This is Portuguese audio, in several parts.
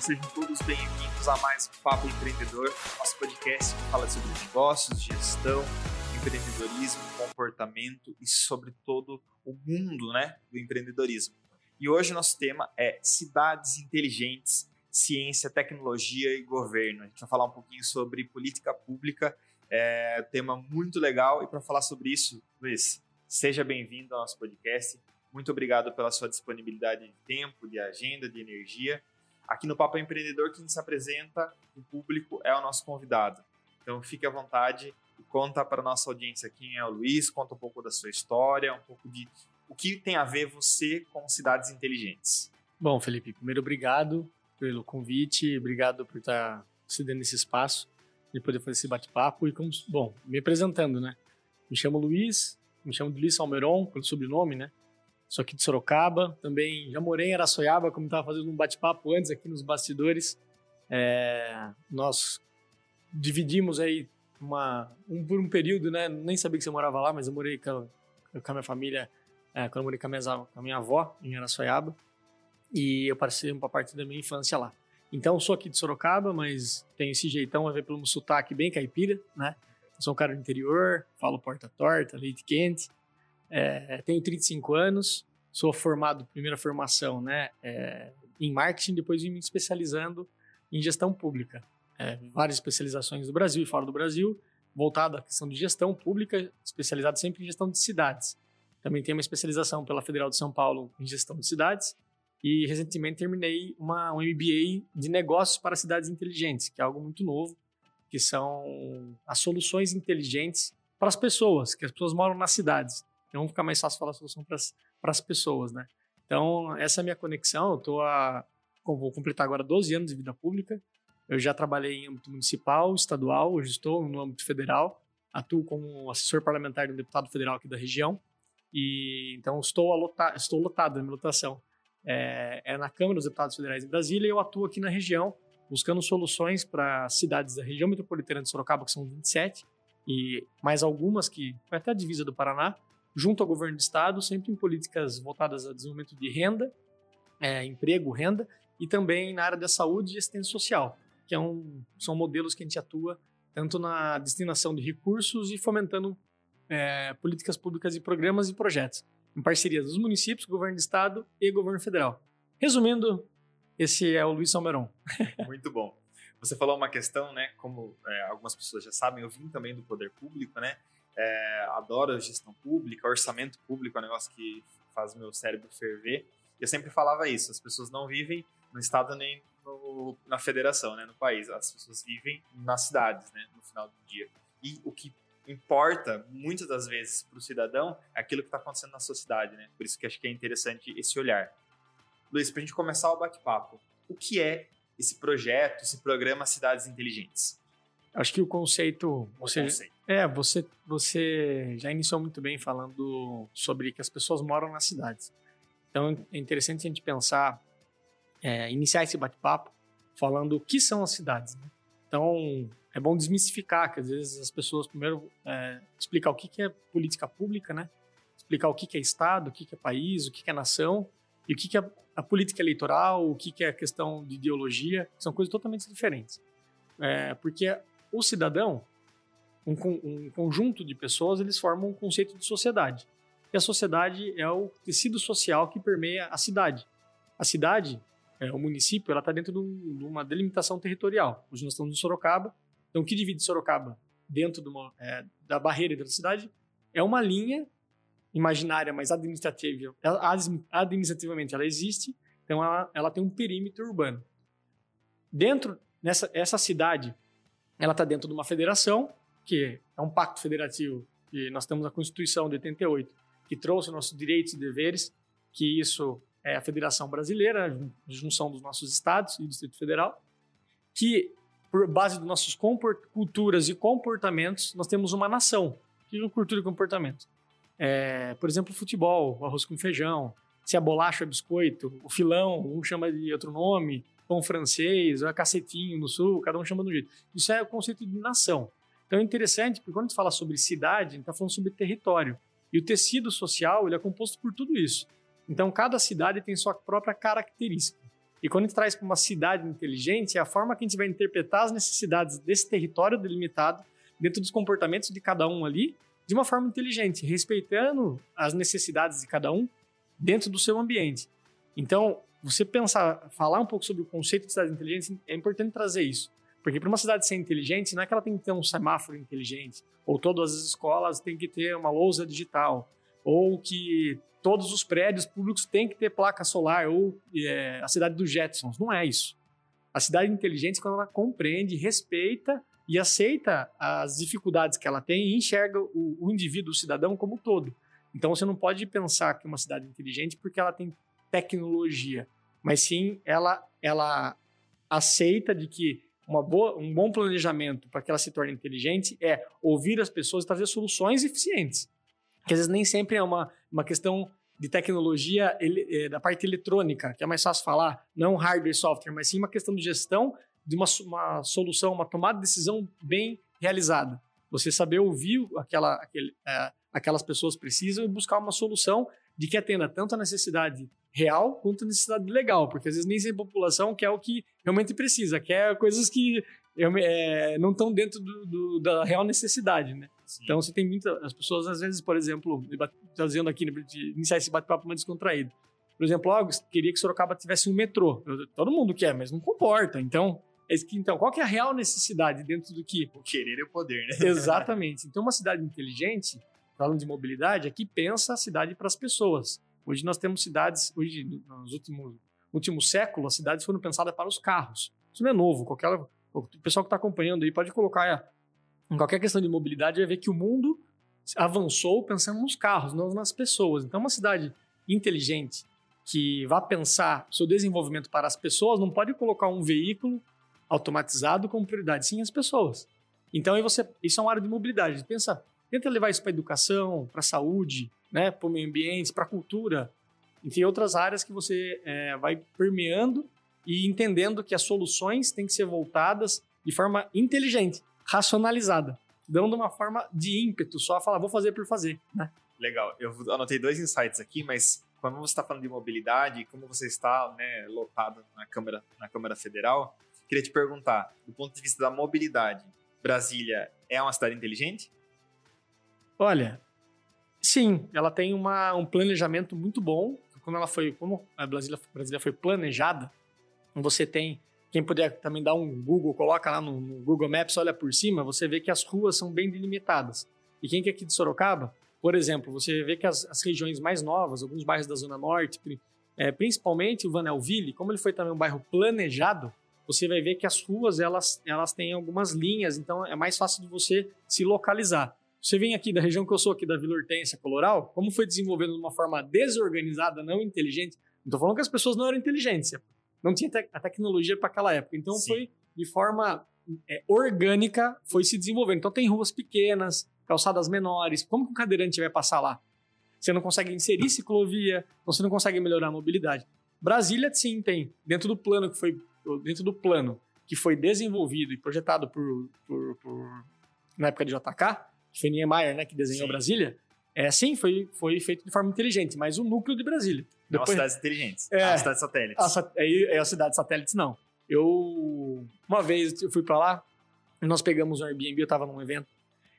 sejam todos bem-vindos a mais um Papo Empreendedor, nosso podcast que fala sobre negócios, gestão, empreendedorismo, comportamento e sobre todo o mundo né, do empreendedorismo. E hoje o nosso tema é cidades inteligentes, ciência, tecnologia e governo. A gente vai falar um pouquinho sobre política pública, é tema muito legal. E para falar sobre isso, Luiz, seja bem-vindo ao nosso podcast. Muito obrigado pela sua disponibilidade de tempo, de agenda, de energia. Aqui no Papo Empreendedor, quem se apresenta, o público, é o nosso convidado. Então fique à vontade e conta para a nossa audiência quem é o Luiz, conta um pouco da sua história, um pouco de o que tem a ver você com cidades inteligentes. Bom, Felipe, primeiro obrigado pelo convite, obrigado por estar cedendo esse espaço de poder fazer esse bate-papo e como, bom, me apresentando, né? Me chamo Luiz, me chamo Luiz Salmeron, pelo sobrenome, né? Sou aqui de Sorocaba, também já morei em Araçoiaba, como estava fazendo um bate-papo antes aqui nos bastidores. É, nós dividimos aí uma, um, por um período, né? Nem sabia que você morava lá, mas eu morei com com a minha família, é, quando eu morei com a, minha, com a minha avó em Araçoiaba. E eu passei uma parte da minha infância lá. Então, sou aqui de Sorocaba, mas tenho esse jeitão, a ver pelo meu sotaque bem caipira, né? sou um cara do interior, falo porta torta, leite quente. É, tenho 35 anos, sou formado, primeira formação, né, é, em marketing, depois vim me especializando em gestão pública. É, várias especializações do Brasil e fora do Brasil, voltado à questão de gestão pública, especializado sempre em gestão de cidades. Também tenho uma especialização pela Federal de São Paulo em gestão de cidades e recentemente terminei uma, um MBA de negócios para cidades inteligentes, que é algo muito novo, que são as soluções inteligentes para as pessoas, que as pessoas moram nas cidades. Então fica mais fácil falar a solução para as, pessoas, né? Então, essa é a minha conexão. Eu tô a, vou completar agora 12 anos de vida pública. Eu já trabalhei em âmbito municipal, estadual, hoje estou no âmbito federal. Atuo como assessor parlamentar de um deputado federal aqui da região. E então estou, lota, estou lotado na minha lotação. É, é, na Câmara dos Deputados Federais em Brasília e eu atuo aqui na região, buscando soluções para cidades da região metropolitana de Sorocaba, que são 27, e mais algumas que até a divisa do Paraná, junto ao governo do estado, sempre em políticas voltadas a desenvolvimento de renda, é, emprego, renda, e também na área da saúde e assistência social, que é um, são modelos que a gente atua tanto na destinação de recursos e fomentando é, políticas públicas e programas e projetos, em parceria dos municípios, governo do estado e governo federal. Resumindo, esse é o Luiz Salmeron. Muito bom. Você falou uma questão, né? Como é, algumas pessoas já sabem, eu vim também do poder público, né? É, adoro gestão pública, orçamento público é um negócio que faz meu cérebro ferver. Eu sempre falava isso, as pessoas não vivem no estado nem no, na federação, né, no país, as pessoas vivem nas cidades, né, no final do dia. E o que importa muitas das vezes para o cidadão é aquilo que está acontecendo na sociedade, né? Por isso que acho que é interessante esse olhar. Luiz, para a gente começar o bate-papo, o que é esse projeto, esse programa Cidades Inteligentes? Acho que o conceito, você, conceito. É, você, você já iniciou muito bem falando sobre que as pessoas moram nas cidades. Então é interessante a gente pensar, é, iniciar esse bate-papo falando o que são as cidades. Né? Então é bom desmistificar que às vezes as pessoas primeiro é, explicar o que, que é política pública, né? Explicar o que, que é estado, o que, que é país, o que, que é nação e o que, que é a política eleitoral, o que, que é a questão de ideologia, são coisas totalmente diferentes. É, porque o cidadão, um, um conjunto de pessoas, eles formam um conceito de sociedade. E a sociedade é o tecido social que permeia a cidade. A cidade, é, o município, ela está dentro de uma delimitação territorial. Hoje nós estamos em Sorocaba. Então, o que divide Sorocaba dentro de uma, é, da barreira da cidade é uma linha imaginária, mas administrativa, administrativamente ela existe. Então, ela, ela tem um perímetro urbano. Dentro nessa essa cidade ela está dentro de uma federação, é um pacto federativo, e nós temos a Constituição de 88, que trouxe nossos direitos e deveres, que isso é a Federação Brasileira, a junção dos nossos estados e Distrito Federal, que por base dos nossos culturas e comportamentos, nós temos uma nação. Que é cultura e comportamento? É, por exemplo, o futebol, o arroz com feijão, se a bolacha é biscoito, o filão, um chama de outro nome, pão francês, ou é cacetinho no sul, cada um chama de um jeito. Isso é o conceito de nação. Então é interessante, porque quando a gente fala sobre cidade, a gente está falando sobre território. E o tecido social ele é composto por tudo isso. Então cada cidade tem sua própria característica. E quando a gente traz para uma cidade inteligente, é a forma que a gente vai interpretar as necessidades desse território delimitado, dentro dos comportamentos de cada um ali, de uma forma inteligente, respeitando as necessidades de cada um dentro do seu ambiente. Então, você pensar, falar um pouco sobre o conceito de cidade inteligente, é importante trazer isso. Porque para uma cidade ser inteligente, não é que ela tem que ter um semáforo inteligente, ou todas as escolas têm que ter uma lousa digital, ou que todos os prédios públicos têm que ter placa solar, ou é, a cidade dos Jetsons. Não é isso. A cidade inteligente é quando ela compreende, respeita e aceita as dificuldades que ela tem e enxerga o, o indivíduo, o cidadão, como um todo. Então você não pode pensar que uma cidade inteligente porque ela tem tecnologia, mas sim ela, ela aceita de que uma boa, um bom planejamento para que ela se torne inteligente é ouvir as pessoas e trazer soluções eficientes. Que às vezes nem sempre é uma, uma questão de tecnologia ele, é, da parte eletrônica, que é mais fácil falar, não hardware e software, mas sim uma questão de gestão de uma, uma solução, uma tomada de decisão bem realizada. Você saber ouvir aquela, aquele, é, aquelas pessoas precisam e buscar uma solução de que atenda tanto a necessidade real quanto necessidade legal, porque às vezes nem sempre a população quer o que realmente precisa, quer coisas que é, não estão dentro do, do, da real necessidade, né? Sim. Então você tem muitas as pessoas às vezes, por exemplo, trazendo aqui né, de iniciar esse bate-papo mais descontraído. Por exemplo, oh, queria que Sorocaba tivesse um metrô. Todo mundo quer, mas não comporta. Então, é então, qual que é a real necessidade dentro do que? O querer e o poder, né? Exatamente. Então, uma cidade inteligente, falando de mobilidade, é que pensa a cidade para as pessoas. Hoje nós temos cidades, hoje nos últimos, últimos séculos, as cidades foram pensadas para os carros. Isso não é novo. Qualquer, o pessoal que está acompanhando aí pode colocar em qualquer questão de mobilidade, vai ver que o mundo avançou pensando nos carros, não nas pessoas. Então, uma cidade inteligente que vá pensar seu desenvolvimento para as pessoas não pode colocar um veículo automatizado como prioridade, sim as pessoas. Então, você, isso é uma área de mobilidade. Pensa, tenta levar isso para educação, para saúde, né, para o meio ambiente, para a cultura, enfim, outras áreas que você é, vai permeando e entendendo que as soluções têm que ser voltadas de forma inteligente, racionalizada, dando uma forma de ímpeto, só falar, vou fazer por fazer, né? Legal, eu anotei dois insights aqui, mas quando você está falando de mobilidade, como você está né, lotado na Câmara, na Câmara Federal, queria te perguntar, do ponto de vista da mobilidade, Brasília é uma cidade inteligente? Olha, Sim, ela tem uma, um planejamento muito bom. Como ela foi, como a Brasília, Brasília foi planejada, você tem quem puder também dar um Google, coloca lá no, no, Google Maps, olha por cima, você vê que as ruas são bem delimitadas. E quem que é aqui de Sorocaba, por exemplo, você vê que as, as regiões mais novas, alguns bairros da Zona Norte, é, principalmente o Vanelville, como ele foi também um bairro planejado, você vai ver que as ruas elas, elas têm algumas linhas, então é mais fácil de você se localizar. Você vem aqui da região que eu sou, aqui da Vila Hortência, Coloral, como foi desenvolvendo de uma forma desorganizada, não inteligente. Não estou falando que as pessoas não eram inteligentes, não tinha te a tecnologia para aquela época. Então Sim. foi de forma é, orgânica, foi se desenvolvendo. Então tem ruas pequenas, calçadas menores. Como que um cadeirante vai passar lá? Você não consegue inserir ciclovia, você não consegue melhorar a mobilidade. Brasília sim tem dentro do plano que foi dentro do plano que foi desenvolvido e projetado por, por, por na época de JK, foi Niemeyer, né, que desenhou sim. Brasília, é sim, foi, foi feito de forma inteligente, mas o núcleo de Brasília. Não Depois, as cidades inteligentes, é, as cidades satélites. A, é, é as cidades satélites, não. Eu, uma vez, eu fui para lá, nós pegamos um Airbnb, eu tava num evento,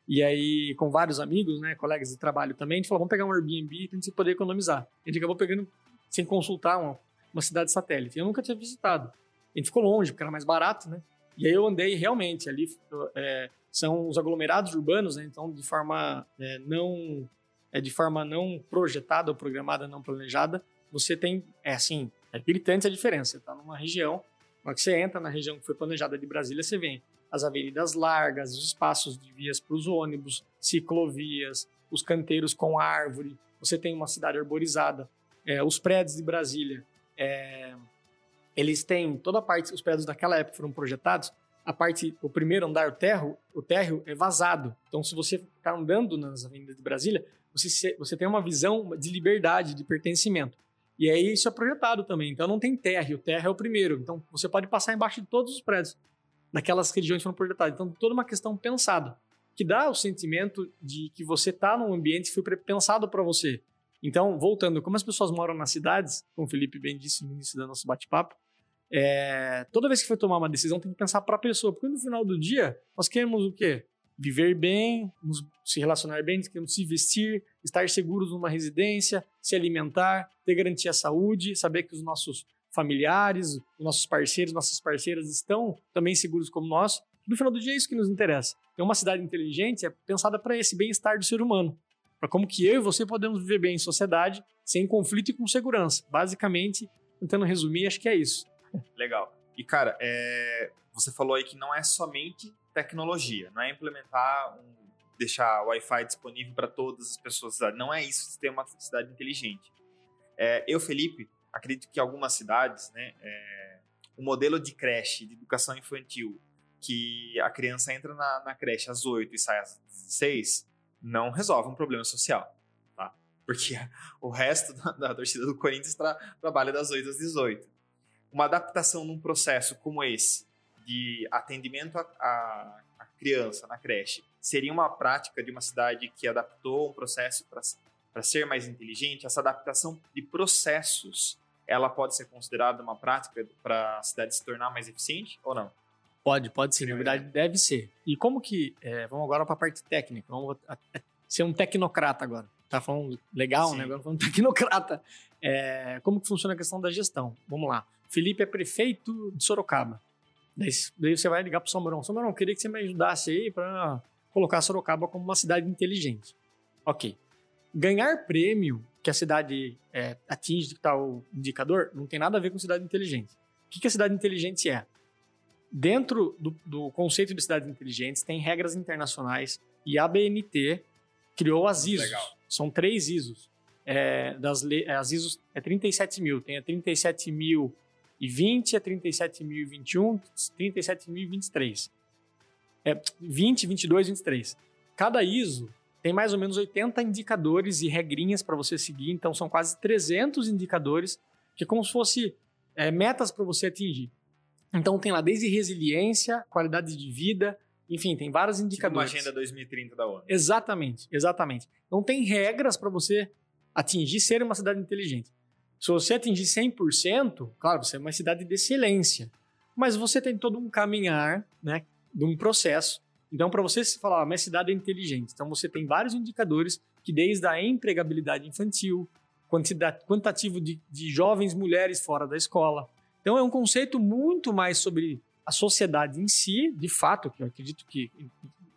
e aí, com vários amigos, né, colegas de trabalho também, a gente falou, vamos pegar um Airbnb pra gente poder economizar. A gente acabou pegando, sem consultar, uma, uma cidade satélite. Eu nunca tinha visitado. A gente ficou longe, porque era mais barato, né? E aí eu andei realmente ali, é, são os aglomerados urbanos, né? então de forma é, não é de forma não projetada ou programada, não planejada, você tem é assim, é gritante a diferença. Você está numa região, quando você entra na região que foi planejada de Brasília, você vem as avenidas largas, os espaços de vias para os ônibus, ciclovias, os canteiros com árvore. Você tem uma cidade arborizada, é, os prédios de Brasília. É, eles têm toda a parte, os prédios daquela época foram projetados a parte, o primeiro andar, o térreo, o térreo é vazado. Então, se você ficar andando nas avenidas de Brasília, você, você tem uma visão de liberdade, de pertencimento. E aí isso é projetado também. Então, não tem térreo, o térreo é o primeiro. Então, você pode passar embaixo de todos os prédios naquelas regiões que foram projetadas. Então, toda uma questão pensada, que dá o sentimento de que você está num ambiente que foi pensado para você. Então, voltando, como as pessoas moram nas cidades, como o Felipe bem disse no início do nosso bate-papo, é, toda vez que for tomar uma decisão, tem que pensar para a pessoa, porque no final do dia, nós queremos o quê? Viver bem, nos, se relacionar bem, queremos se vestir, estar seguros numa residência, se alimentar, ter garantia à saúde, saber que os nossos familiares, os nossos parceiros, nossas parceiras estão também seguros como nós. No final do dia é isso que nos interessa. Então, uma cidade inteligente é pensada para esse bem-estar do ser humano, para como que eu e você podemos viver bem em sociedade, sem conflito e com segurança. Basicamente, tentando resumir, acho que é isso. Legal. E, cara, é... você falou aí que não é somente tecnologia, não é implementar um deixar Wi-Fi disponível para todas as pessoas. Não é isso ter uma cidade inteligente. É, eu, Felipe, acredito que algumas cidades, né, é, o modelo de creche, de educação infantil, que a criança entra na, na creche às 8 e sai às 6, não resolve um problema social. Tá? Porque o resto da, da torcida do Corinthians tra, trabalha das 8 às 18. Uma adaptação num processo como esse, de atendimento à criança na creche, seria uma prática de uma cidade que adaptou um processo para ser mais inteligente? Essa adaptação de processos, ela pode ser considerada uma prática para a cidade se tornar mais eficiente ou não? Pode, pode sim. Na verdade, deve ser. E como que. É, vamos agora para a parte técnica. Vamos ser um tecnocrata agora. Tá falando legal, sim. né? Agora falando tecnocrata. É, como que funciona a questão da gestão? Vamos lá. Felipe é prefeito de Sorocaba. Daí, daí você vai ligar para o São Marão. São Marão, queria que você me ajudasse aí para colocar Sorocaba como uma cidade inteligente. Ok. Ganhar prêmio que a cidade é, atinge tal indicador não tem nada a ver com cidade inteligente. O que, que a cidade inteligente é? Dentro do, do conceito de cidades inteligentes, tem regras internacionais e a ABNT criou as ISOs. Legal. São três ISOs. É, das, as ISOs é 37 mil. Tem a 37.020, a 37.021, 37.023. É 20, 22, 23. Cada ISO tem mais ou menos 80 indicadores e regrinhas para você seguir, então são quase 300 indicadores, que é como se fosse é, metas para você atingir. Então tem lá desde resiliência, qualidade de vida, enfim, tem vários indicadores. Tipo uma agenda 2030 da ONU. Exatamente, exatamente. Então tem regras para você atingir ser uma cidade inteligente. Se você atingir 100%, claro, você é uma cidade de excelência. Mas você tem todo um caminhar, né, de um processo. Então, para você se falar, ah, minha cidade é inteligente, então você tem vários indicadores que desde a empregabilidade infantil, quantitativo de, de jovens mulheres fora da escola, então é um conceito muito mais sobre a sociedade em si, de fato, que eu acredito que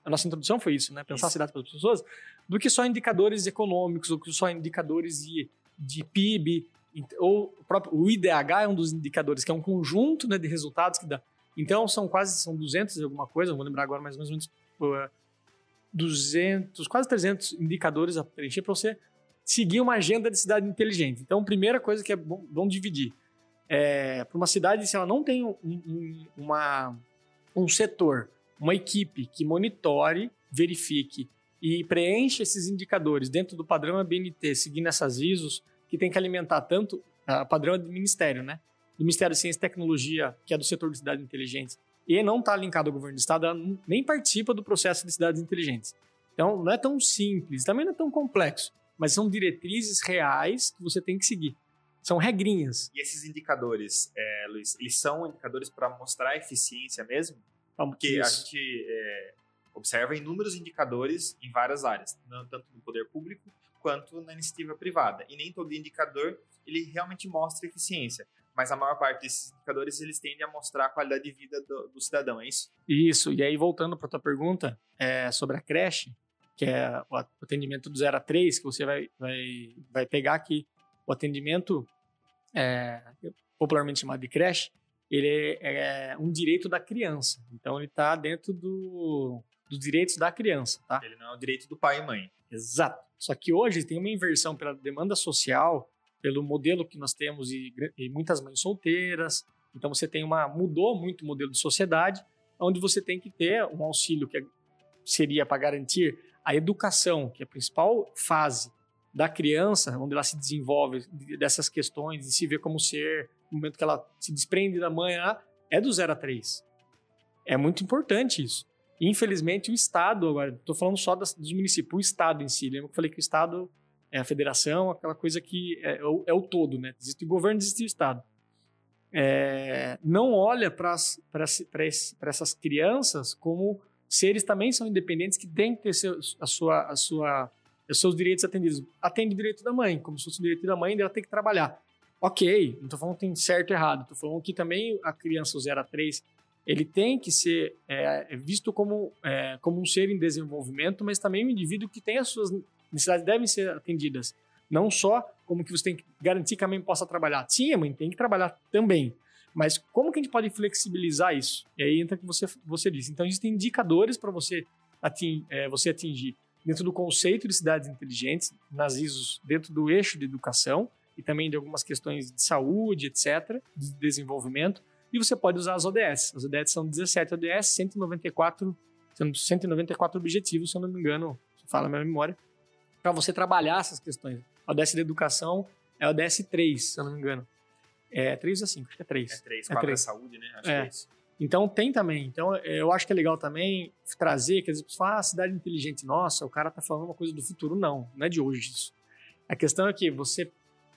a nossa introdução foi isso, né? Pensar isso. a cidade para as pessoas, do que só indicadores econômicos, ou que só indicadores de, de PIB, ou o próprio o IDH é um dos indicadores, que é um conjunto né, de resultados que dá. Então são quase são 200 e alguma coisa, não vou lembrar agora mais ou menos 200, quase 300 indicadores a preencher para você seguir uma agenda de cidade inteligente. Então, primeira coisa que é bom, bom dividir é, para uma cidade, se ela não tem um, um, uma, um setor, uma equipe que monitore, verifique e preenche esses indicadores dentro do padrão ABNT, seguindo essas ISOs, que tem que alimentar tanto o padrão do Ministério, né? Do Ministério de Ciência e Tecnologia, que é do setor de cidades inteligentes, e não está linkado ao governo do Estado, ela nem participa do processo de cidades inteligentes. Então, não é tão simples, também não é tão complexo, mas são diretrizes reais que você tem que seguir. São regrinhas. E esses indicadores, é, Luiz, eles são indicadores para mostrar a eficiência mesmo? Porque Isso. a gente é, observa inúmeros indicadores em várias áreas, tanto no poder público quanto na iniciativa privada. E nem todo indicador ele realmente mostra eficiência, mas a maior parte desses indicadores eles tendem a mostrar a qualidade de vida do, do cidadão, é isso? Isso. E aí voltando para tua pergunta é, sobre a creche, que é o atendimento do 0 a 3, que você vai, vai, vai pegar aqui o atendimento é, popularmente chamado de creche, ele é, é um direito da criança. Então ele está dentro do, dos direitos da criança, tá? Ele não é o direito do pai e mãe. Exato. Só que hoje tem uma inversão pela demanda social, pelo modelo que nós temos e, e muitas mães solteiras. Então você tem uma mudou muito o modelo de sociedade, onde você tem que ter um auxílio que seria para garantir a educação, que é a principal fase da criança, onde ela se desenvolve dessas questões, de se ver como ser, no momento que ela se desprende da mãe, é do 0 a 3. É muito importante isso. Infelizmente, o Estado, agora, estou falando só das, dos municípios, o Estado em si. Lembra que eu falei que o Estado é a federação, aquela coisa que é, é, o, é o, todo, né? Existe o governo, existe o Estado. é, não olha para essas crianças como seres também são independentes que têm que ter seus, a sua, a sua, os seus direitos atendidos. Atende o direito da mãe, como se fosse o direito da mãe, ela tem que trabalhar. Ok, não estou falando que tem certo e errado, estou falando que também a criança, o 0 a 3, ele tem que ser é, visto como, é, como um ser em desenvolvimento, mas também um indivíduo que tem as suas necessidades devem ser atendidas. Não só como que você tem que garantir que a mãe possa trabalhar. Sim, a mãe tem que trabalhar também. Mas como que a gente pode flexibilizar isso? E aí entra o que você, você disse. Então, existem indicadores para você, ating, é, você atingir dentro do conceito de cidades inteligentes, nas ISOs, dentro do eixo de educação e também de algumas questões de saúde, etc., de desenvolvimento. E você pode usar as ODS. As ODS são 17 ODS, 194, 194 objetivos, se eu não me engano, se fala a minha memória, para você trabalhar essas questões. A ODS da educação é a ODS 3, se eu não me engano. É 3 ou 5? Acho que é 3. É 3, é 4 é saúde, né? Acho é. que é isso. Então tem também. Então eu acho que é legal também trazer que as pessoas falam, ah, cidade inteligente, nossa, o cara tá falando uma coisa do futuro. Não, não é de hoje isso. A questão é que você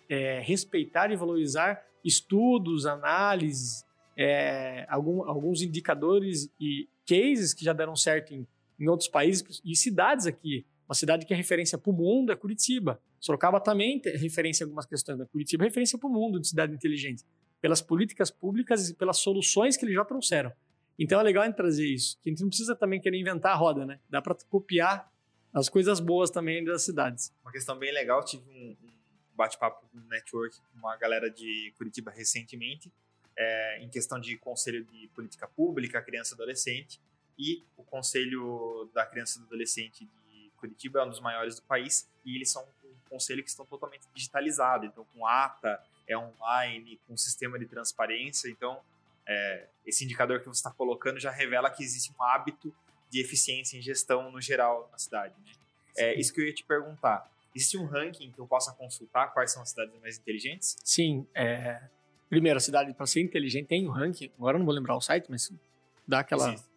é, respeitar e valorizar estudos, análises, é, algum, alguns indicadores e cases que já deram certo em, em outros países e cidades aqui. Uma cidade que é referência para o mundo é Curitiba. Sorocaba também é referência em algumas questões, mas Curitiba é referência para o mundo de cidade inteligente, pelas políticas públicas e pelas soluções que eles já trouxeram. Então é legal trazer isso, que a gente não precisa também querer inventar a roda, né? Dá para copiar as coisas boas também das cidades. Uma questão bem legal, tive um, um bate-papo no network com uma galera de Curitiba recentemente, é, em questão de conselho de política pública, criança e adolescente, e o conselho da criança e do adolescente de Curitiba é um dos maiores do país, e eles são um conselho que estão totalmente digitalizado, então com ata, é online, com sistema de transparência, então é, esse indicador que você está colocando já revela que existe um hábito de eficiência em gestão no geral na cidade. Né? É isso que eu ia te perguntar. Existe um ranking que eu possa consultar quais são as cidades mais inteligentes? Sim, é, Primeiro, a cidade, para ser inteligente, tem um ranking. Agora eu não vou lembrar o site, mas dá aquela. Existe.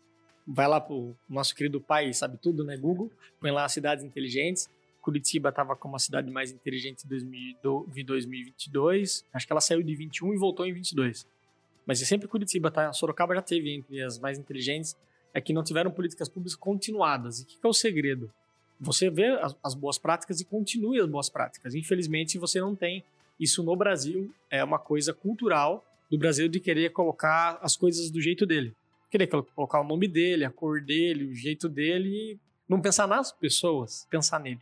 Vai lá pro nosso querido pai, sabe tudo, né? Google. Põe lá cidades inteligentes. Curitiba estava como a cidade mais inteligente em 2022. Acho que ela saiu de 21 e voltou em 22. Mas é sempre Curitiba, tá? A Sorocaba já teve entre as mais inteligentes. É que não tiveram políticas públicas continuadas. E o que, que, é o segredo? Você vê as, as boas práticas e continue as boas práticas. Infelizmente, você não tem isso no Brasil é uma coisa cultural do Brasil de querer colocar as coisas do jeito dele. Querer colocar o nome dele, a cor dele, o jeito dele, e não pensar nas pessoas, pensar nele.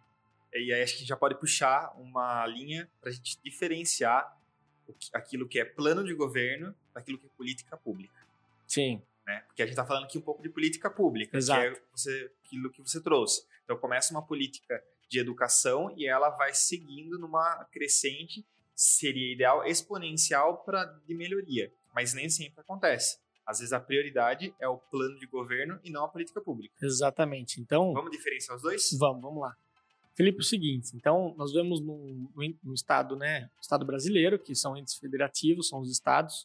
E aí acho que a gente já pode puxar uma linha para a gente diferenciar aquilo que é plano de governo daquilo que é política pública. Sim. Né? Porque a gente está falando aqui um pouco de política pública, Exato. que é você, aquilo que você trouxe. Então começa uma política de educação e ela vai seguindo numa crescente seria ideal exponencial para de melhoria, mas nem sempre acontece. Às vezes a prioridade é o plano de governo e não a política pública. Exatamente. Então, vamos diferenciar os dois? Vamos, vamos lá. Felipe, é o seguinte, então nós vemos no, no, estado, né, estado brasileiro, que são entes federativos, são os estados,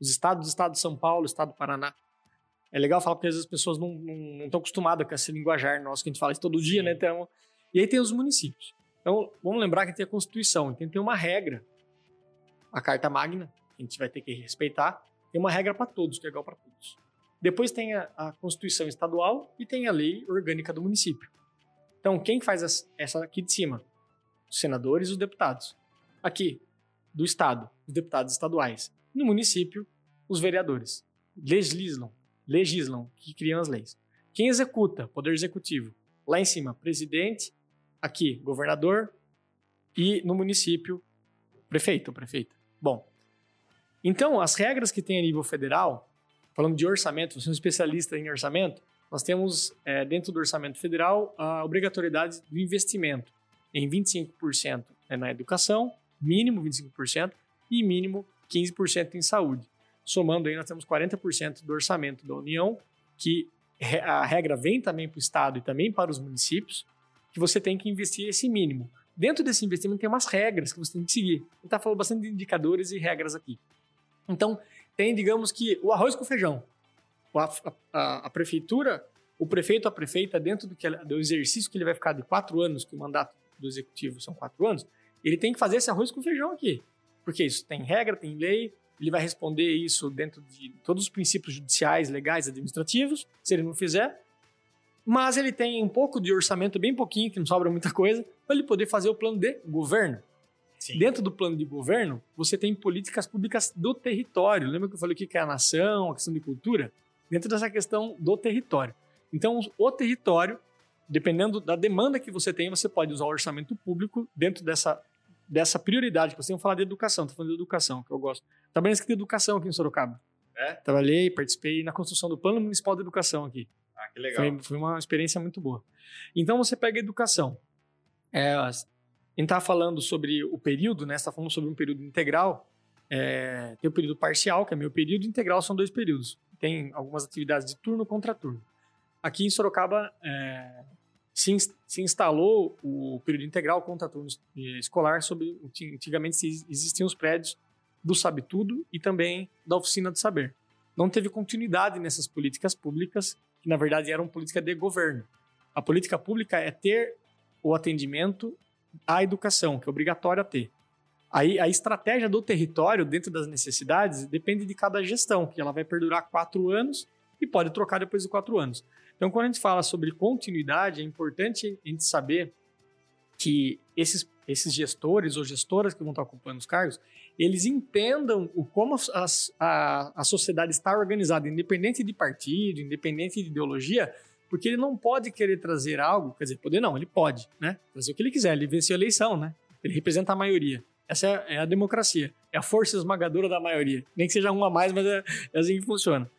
os estados, o estado de São Paulo, o estado do Paraná. É legal falar porque às vezes as pessoas não, não, estão acostumadas com esse linguajar nosso que a gente fala isso todo dia, né? Então, e aí tem os municípios. Então, vamos lembrar que tem a Constituição, então tem uma regra, a Carta Magna, que a gente vai ter que respeitar, tem uma regra para todos, que é igual para todos. Depois tem a, a, Constituição Estadual e tem a Lei Orgânica do Município. Então, quem faz as, essa aqui de cima? Os senadores e os deputados. Aqui, do Estado, os deputados estaduais. No município, os vereadores. Legislam, legislam, que criam as leis. Quem executa? Poder Executivo. Lá em cima, presidente, aqui, governador, e no município, prefeito ou prefeita. Bom, então as regras que tem a nível federal, falando de orçamento, você é um especialista em orçamento, nós temos é, dentro do orçamento federal a obrigatoriedade do investimento em 25% é na educação, mínimo 25%, e mínimo 15% em saúde. Somando aí, nós temos 40% do orçamento da União, que a regra vem também para o Estado e também para os municípios, que você tem que investir esse mínimo. Dentro desse investimento tem umas regras que você tem que seguir. A gente está falando bastante de indicadores e regras aqui. Então, tem, digamos que, o arroz com feijão. A, a, a prefeitura, o prefeito, a prefeita, dentro do, que, do exercício que ele vai ficar de quatro anos, que o mandato do executivo são quatro anos, ele tem que fazer esse arroz com feijão aqui. Porque isso tem regra, tem lei, ele vai responder isso dentro de todos os princípios judiciais, legais, administrativos, se ele não fizer. Mas ele tem um pouco de orçamento, bem pouquinho, que não sobra muita coisa, para ele poder fazer o plano de governo. Sim. Dentro do plano de governo, você tem políticas públicas do território. Lembra que eu falei que é a nação, a questão de cultura? Dentro dessa questão do território. Então, o território, dependendo da demanda que você tem, você pode usar o orçamento público dentro dessa, dessa prioridade. Você tem que falar de educação, estou falando de educação, que eu gosto. Trabalhei na de educação aqui em Sorocaba. É? Trabalhei, participei na construção do Plano Municipal de Educação aqui. Que legal. Foi, foi uma experiência muito boa. Então, você pega a educação. É, a gente está falando sobre o período, né? Está falando sobre um período integral. É, tem o período parcial, que é meu período, integral são dois períodos. Tem algumas atividades de turno contra turno. Aqui em Sorocaba, é, se, se, instalou o período integral contra turno escolar sobre antigamente existiam os prédios do Sabe Tudo e também da Oficina do Saber. Não teve continuidade nessas políticas públicas, que na verdade eram políticas de governo. A política pública é ter o atendimento à educação, que é obrigatório a ter. Aí a estratégia do território dentro das necessidades depende de cada gestão, que ela vai perdurar quatro anos e pode trocar depois de quatro anos. Então, quando a gente fala sobre continuidade, é importante a gente saber que esses, esses gestores ou gestoras que vão estar ocupando os cargos, eles entendam o como as, a, a sociedade está organizada, independente de partido, independente de ideologia, porque ele não pode querer trazer algo, quer dizer, poder não, ele pode, né? Fazer o que ele quiser, ele venceu a eleição, né? Ele representa a maioria. Essa é, é a democracia, é a força esmagadora da maioria. Nem que seja um a mais, mas é, é assim que funciona.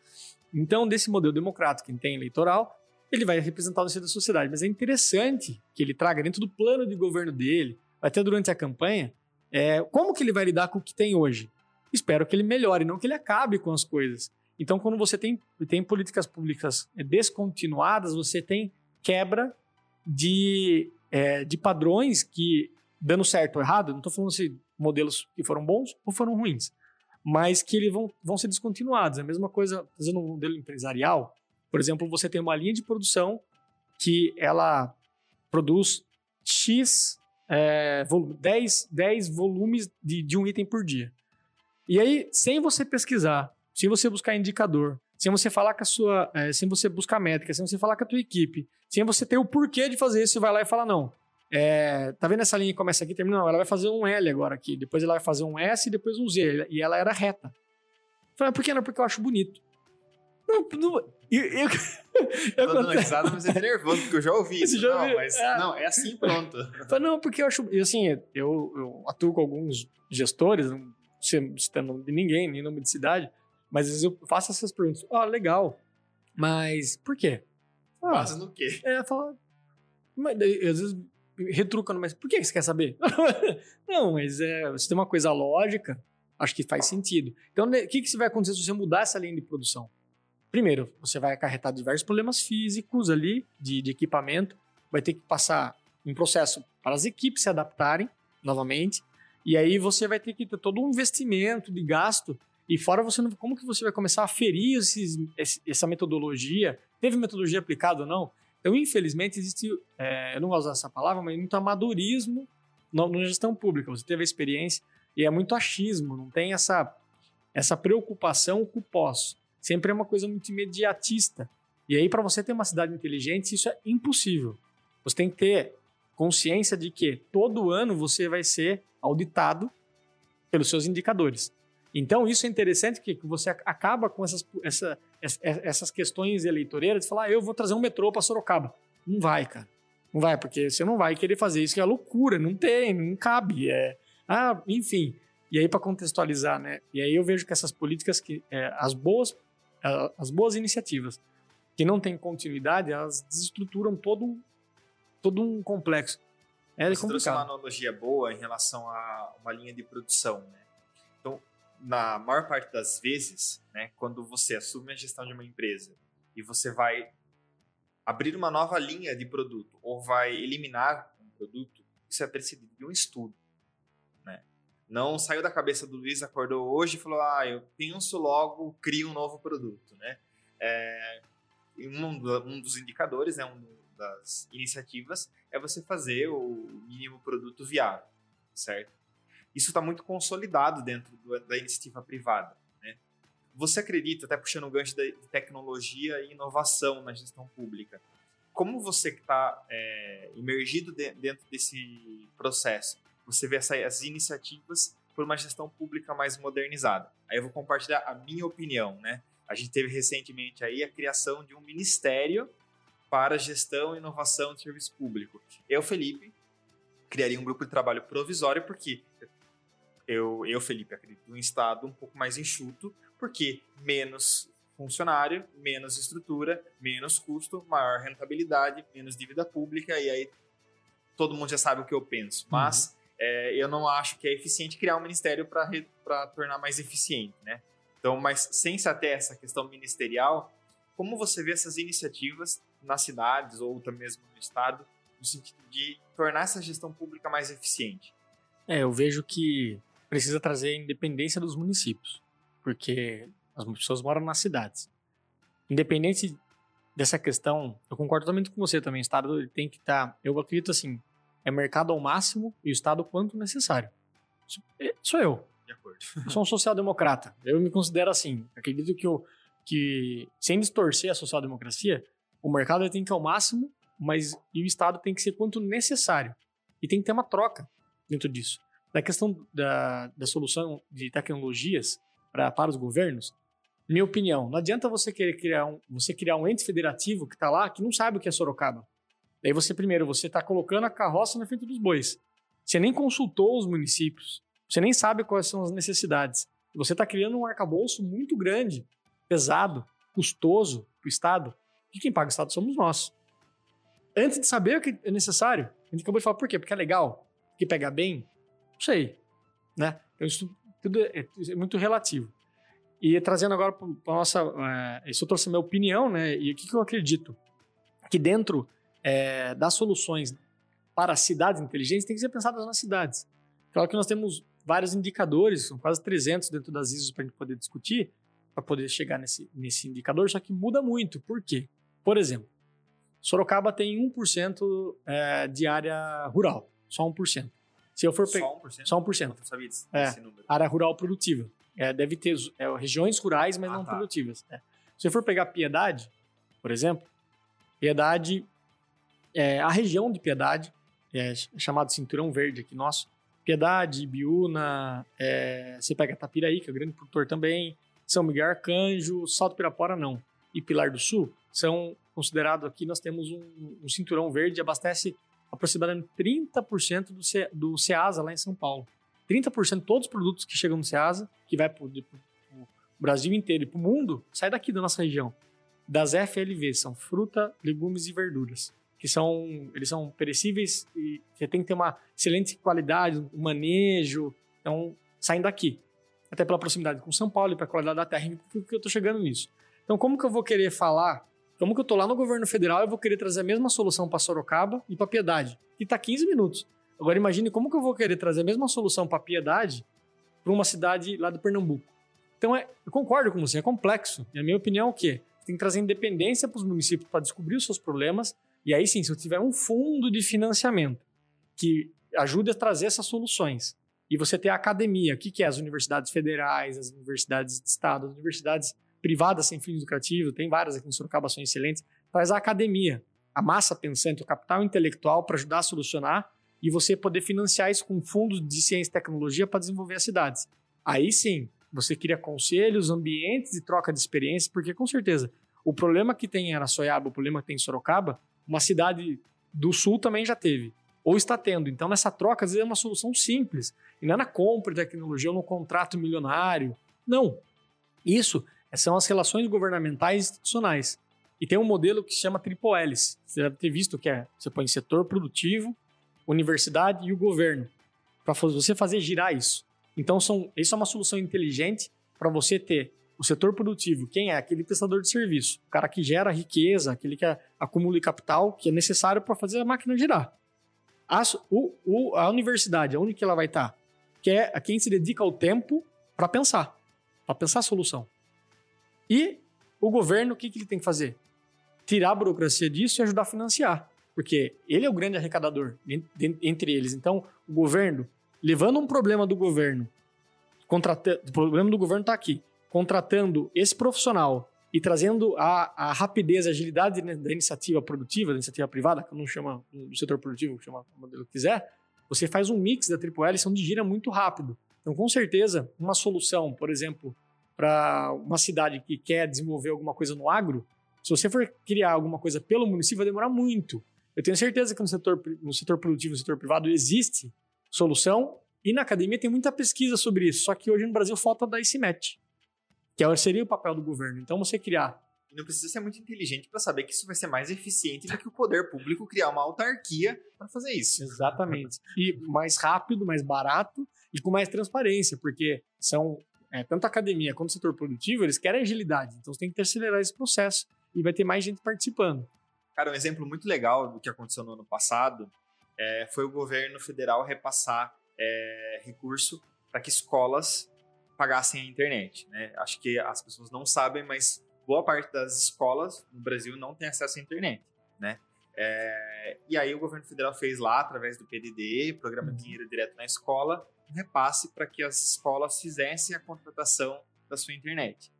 Então, desse modelo democrático que tem eleitoral, ele vai representar o centro da sociedade. Mas é interessante que ele traga dentro do plano de governo dele, até durante a campanha, é, como que ele vai lidar com o que tem hoje. Espero que ele melhore, não que ele acabe com as coisas. Então, quando você tem, tem políticas públicas descontinuadas, você tem quebra de, é, de padrões que, dando certo ou errado, não estou falando se modelos que foram bons ou foram ruins, mas que eles vão, vão ser descontinuados. É a mesma coisa, fazendo um modelo empresarial, por exemplo, você tem uma linha de produção que ela produz X, é, 10, 10 volumes de, de um item por dia. E aí, sem você pesquisar, sem você buscar indicador, sem você falar com a sua, é, sem você buscar métrica, sem você falar com a tua equipe, sem você ter o porquê de fazer isso, você vai lá e fala não. É, tá vendo essa linha que começa aqui termina? Não, ela vai fazer um L agora aqui. Depois ela vai fazer um S e depois um Z. E ela era reta. Eu falei, por que não? Porque eu acho bonito. Não, não eu, eu, eu tô dando risada, mas é nervoso, porque eu já ouvi isso. Já não, mas é. não, é assim pronto. Não, porque eu acho. Assim, eu, eu atuo com alguns gestores, não citando nome de ninguém, nem nome de cidade, mas às vezes eu faço essas perguntas. Ó, oh, legal. Mas por quê? Ah, Base no quê? É, fala. Mas, às vezes retrucando, mas por que você quer saber? não, mas é, você tem uma coisa lógica, acho que faz sentido. Então, o que, que vai acontecer se você mudar essa linha de produção? Primeiro, você vai acarretar diversos problemas físicos ali, de, de equipamento, vai ter que passar um processo para as equipes se adaptarem novamente, e aí você vai ter que ter todo um investimento de gasto e fora você não, como que você vai começar a ferir esses, essa metodologia? Teve metodologia aplicada ou não? Então, infelizmente, existe, é, eu não vou usar essa palavra, mas muito amadorismo na, na gestão pública. Você teve a experiência e é muito achismo, não tem essa, essa preocupação com o pós. Sempre é uma coisa muito imediatista. E aí, para você ter uma cidade inteligente, isso é impossível. Você tem que ter consciência de que todo ano você vai ser auditado pelos seus indicadores. Então, isso é interessante que você acaba com essas, essa, essas questões eleitoreiras de falar, ah, eu vou trazer um metrô para Sorocaba. Não vai, cara. Não vai, porque você não vai querer fazer isso, que é loucura, não tem, não cabe. É, ah, enfim. E aí, para contextualizar, né? E aí eu vejo que essas políticas, que é, as, boas, as boas iniciativas que não têm continuidade, elas desestruturam todo, todo um complexo. É Você complicado. trouxe uma analogia boa em relação a uma linha de produção, né? na maior parte das vezes, né, quando você assume a gestão de uma empresa e você vai abrir uma nova linha de produto ou vai eliminar um produto, isso é precedido de um estudo. Não saiu da cabeça do Luiz, acordou hoje e falou: Ah, eu penso logo, crio um novo produto. Né? É, um, um dos indicadores, né, um das iniciativas, é você fazer o mínimo produto viável, certo? isso está muito consolidado dentro do, da iniciativa privada. Né? Você acredita, até puxando o gancho de tecnologia e inovação na gestão pública, como você que está é, imergido de, dentro desse processo, você vê essas iniciativas por uma gestão pública mais modernizada? Aí eu vou compartilhar a minha opinião, né? A gente teve recentemente aí a criação de um ministério para gestão e inovação de serviço público. Eu, Felipe, criaria um grupo de trabalho provisório porque eu, eu Felipe, acredito um estado um pouco mais enxuto, porque menos funcionário, menos estrutura, menos custo, maior rentabilidade, menos dívida pública, e aí todo mundo já sabe o que eu penso. Mas uhum. É, eu não acho que é eficiente criar um ministério para tornar mais eficiente, né? Então, mas sem se até essa questão ministerial, como você vê essas iniciativas nas cidades ou até mesmo no estado, no sentido de tornar essa gestão pública mais eficiente? É, eu vejo que precisa trazer independência dos municípios, porque as pessoas moram nas cidades. Independente dessa questão, eu concordo totalmente com você também. O Estado tem que estar. Tá, eu acredito assim: é mercado ao máximo e o Estado quanto necessário. É, sou eu. De acordo. Eu sou um social-democrata. Eu me considero assim. Acredito que, eu, que sem distorcer a social-democracia, o mercado tem que ir ao máximo, mas e o Estado tem que ser quanto necessário. E tem que ter uma troca dentro disso. Na questão da, da solução de tecnologias pra, para os governos, minha opinião, não adianta você querer criar um, você criar um ente federativo que está lá que não sabe o que é Sorocaba. Daí você, primeiro, você está colocando a carroça na frente dos bois. Você nem consultou os municípios. Você nem sabe quais são as necessidades. Você está criando um arcabouço muito grande, pesado, custoso para o Estado. E quem paga o Estado somos nós. Antes de saber o que é necessário, a gente acabou de falar por quê? Porque é legal, porque pega bem. Não sei. Né? Então, isso tudo é, é muito relativo. E trazendo agora para a nossa. É, isso eu trouxe a minha opinião, né? E o que, que eu acredito? Que dentro é, das soluções para cidades inteligentes tem que ser pensadas nas cidades. Claro que nós temos vários indicadores, são quase 300 dentro das ISOs para a gente poder discutir, para poder chegar nesse, nesse indicador, só que muda muito. Por quê? Por exemplo, Sorocaba tem 1% é, de área rural, só 1%. Se eu for pegar. Só 1%? Só 1%. Eu sabia desse, é, número. Área rural produtiva. É, deve ter é, regiões rurais, mas ah, não tá. produtivas. É. Se eu for pegar Piedade, por exemplo, Piedade, é, a região de Piedade, é chamado Cinturão Verde aqui nosso, Piedade, Biúna, é, você pega Tapiraí, que é o grande produtor também, São Miguel Arcanjo, Salto Pirapora não, e Pilar do Sul, são considerados aqui, nós temos um, um cinturão verde, abastece aproximadamente 30% do, Ce, do Ceasa lá em São Paulo. 30% de todos os produtos que chegam no Ceasa, que vai para o Brasil inteiro e para o mundo, sai daqui da nossa região. Das FLV, são fruta, legumes e verduras, que são, eles são perecíveis e você tem que ter uma excelente qualidade, um manejo, então saem daqui. Até pela proximidade com São Paulo e para a qualidade da terra, que eu estou chegando nisso. Então, como que eu vou querer falar como que eu tô lá no governo federal eu vou querer trazer a mesma solução para Sorocaba e para Piedade, que tá 15 minutos. Agora imagine como que eu vou querer trazer a mesma solução para Piedade para uma cidade lá do Pernambuco. Então é, eu concordo com você, é complexo. E a minha opinião é o quê? Tem que trazer independência para os municípios para descobrir os seus problemas. E aí sim, se eu tiver um fundo de financiamento que ajude a trazer essas soluções, e você ter a academia, o que, que é? As universidades federais, as universidades de estado, as universidades privadas sem fins lucrativos, tem várias aqui em Sorocaba, são excelentes, traz a academia, a massa pensante, o capital intelectual para ajudar a solucionar e você poder financiar isso com fundos de ciência e tecnologia para desenvolver as cidades. Aí sim, você cria conselhos, ambientes de troca de experiências, porque com certeza o problema que tem em Araçoiaba, o problema que tem em Sorocaba, uma cidade do sul também já teve, ou está tendo. Então, nessa troca, às vezes é uma solução simples. E não é na compra de tecnologia ou no contrato milionário. Não. Isso são as relações governamentais e institucionais. E tem um modelo que se chama triple hélice. Você deve ter visto que é, você põe setor produtivo, universidade e o governo, para você fazer girar isso. Então, são, isso é uma solução inteligente para você ter o setor produtivo, quem é? Aquele prestador de serviço, o cara que gera riqueza, aquele que acumula capital, que é necessário para fazer a máquina girar. A, o, o, a universidade, onde que ela vai estar? Tá? Que é a quem se dedica o tempo para pensar, para pensar a solução. E o governo, o que, que ele tem que fazer? Tirar a burocracia disso e ajudar a financiar. Porque ele é o grande arrecadador entre eles. Então, o governo levando um problema do governo, contratando, o problema do governo está aqui, contratando esse profissional e trazendo a, a rapidez, a agilidade da iniciativa produtiva, da iniciativa privada, que não chama do setor produtivo, chama o modelo que quiser, você faz um mix da triple L, são de gira muito rápido. Então, com certeza, uma solução, por exemplo, para uma cidade que quer desenvolver alguma coisa no agro, se você for criar alguma coisa pelo município, vai demorar muito. Eu tenho certeza que no setor, no setor produtivo, no setor privado, existe solução, e na academia tem muita pesquisa sobre isso, só que hoje no Brasil falta dar esse match que seria o papel do governo. Então, você criar. E não precisa ser muito inteligente para saber que isso vai ser mais eficiente do que o poder público criar uma autarquia para fazer isso. Exatamente. E mais rápido, mais barato e com mais transparência, porque são é, tanto a academia quanto o setor produtivo, eles querem agilidade. Então, você tem que acelerar esse processo e vai ter mais gente participando. Cara, um exemplo muito legal do que aconteceu no ano passado é, foi o governo federal repassar é, recurso para que escolas pagassem a internet. Né? Acho que as pessoas não sabem, mas boa parte das escolas no Brasil não tem acesso à internet. Né? É, e aí o governo federal fez lá, através do PDD, Programa uhum. Dinheiro Direto na Escola, um repasse para que as escolas fizessem a contratação da sua internet.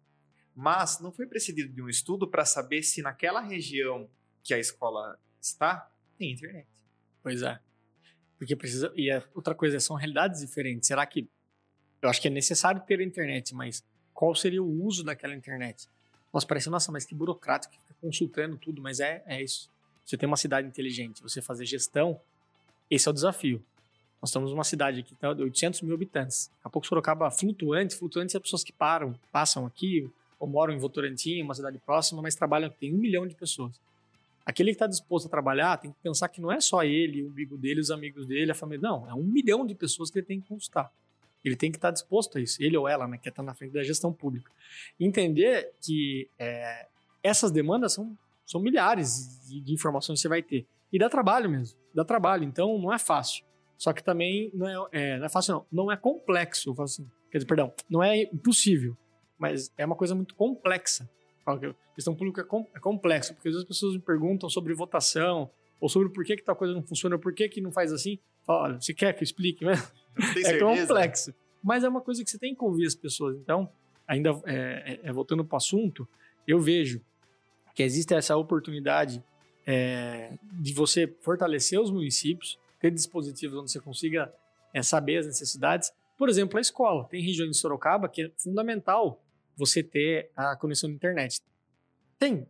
Mas não foi precedido de um estudo para saber se naquela região que a escola está, tem internet. Pois é. Porque precisa. E é outra coisa, são realidades diferentes. Será que eu acho que é necessário ter a internet, mas qual seria o uso daquela internet? Nossa, parece, nossa, mas que burocrático, que fica consultando tudo, mas é, é isso. Você tem uma cidade inteligente, você fazer gestão, esse é o desafio. Nós estamos numa cidade aqui de 800 mil habitantes. Daqui a pouco Sorocaba flutuante, flutuante é pessoas que param, passam aqui, ou moram em Votorantim, uma cidade próxima, mas trabalham tem um milhão de pessoas. Aquele que está disposto a trabalhar tem que pensar que não é só ele, o umbigo dele, os amigos dele, a família. Não, é um milhão de pessoas que ele tem que consultar. Ele tem que estar disposto a isso, ele ou ela, né, que está na frente da gestão pública. Entender que é, essas demandas são, são milhares de, de, informações que você vai ter. E dá trabalho mesmo, dá trabalho, então não é fácil. Só que também não é, é não é fácil, não. Não é complexo, eu falo assim. Quer dizer, perdão, não é impossível, mas é uma coisa muito complexa. A questão pública é, é complexa, porque às vezes as pessoas me perguntam sobre votação, ou sobre por que, que tal coisa não funciona, por que, que não faz assim. Fala, olha, você quer que eu explique né? É complexo. Mas é uma coisa que você tem que ouvir as pessoas. Então, ainda é, é, é voltando para o assunto, eu vejo que existe essa oportunidade é, de você fortalecer os municípios, ter dispositivos onde você consiga é, saber as necessidades. Por exemplo, a escola. Tem regiões de Sorocaba que é fundamental você ter a conexão de internet. Tem.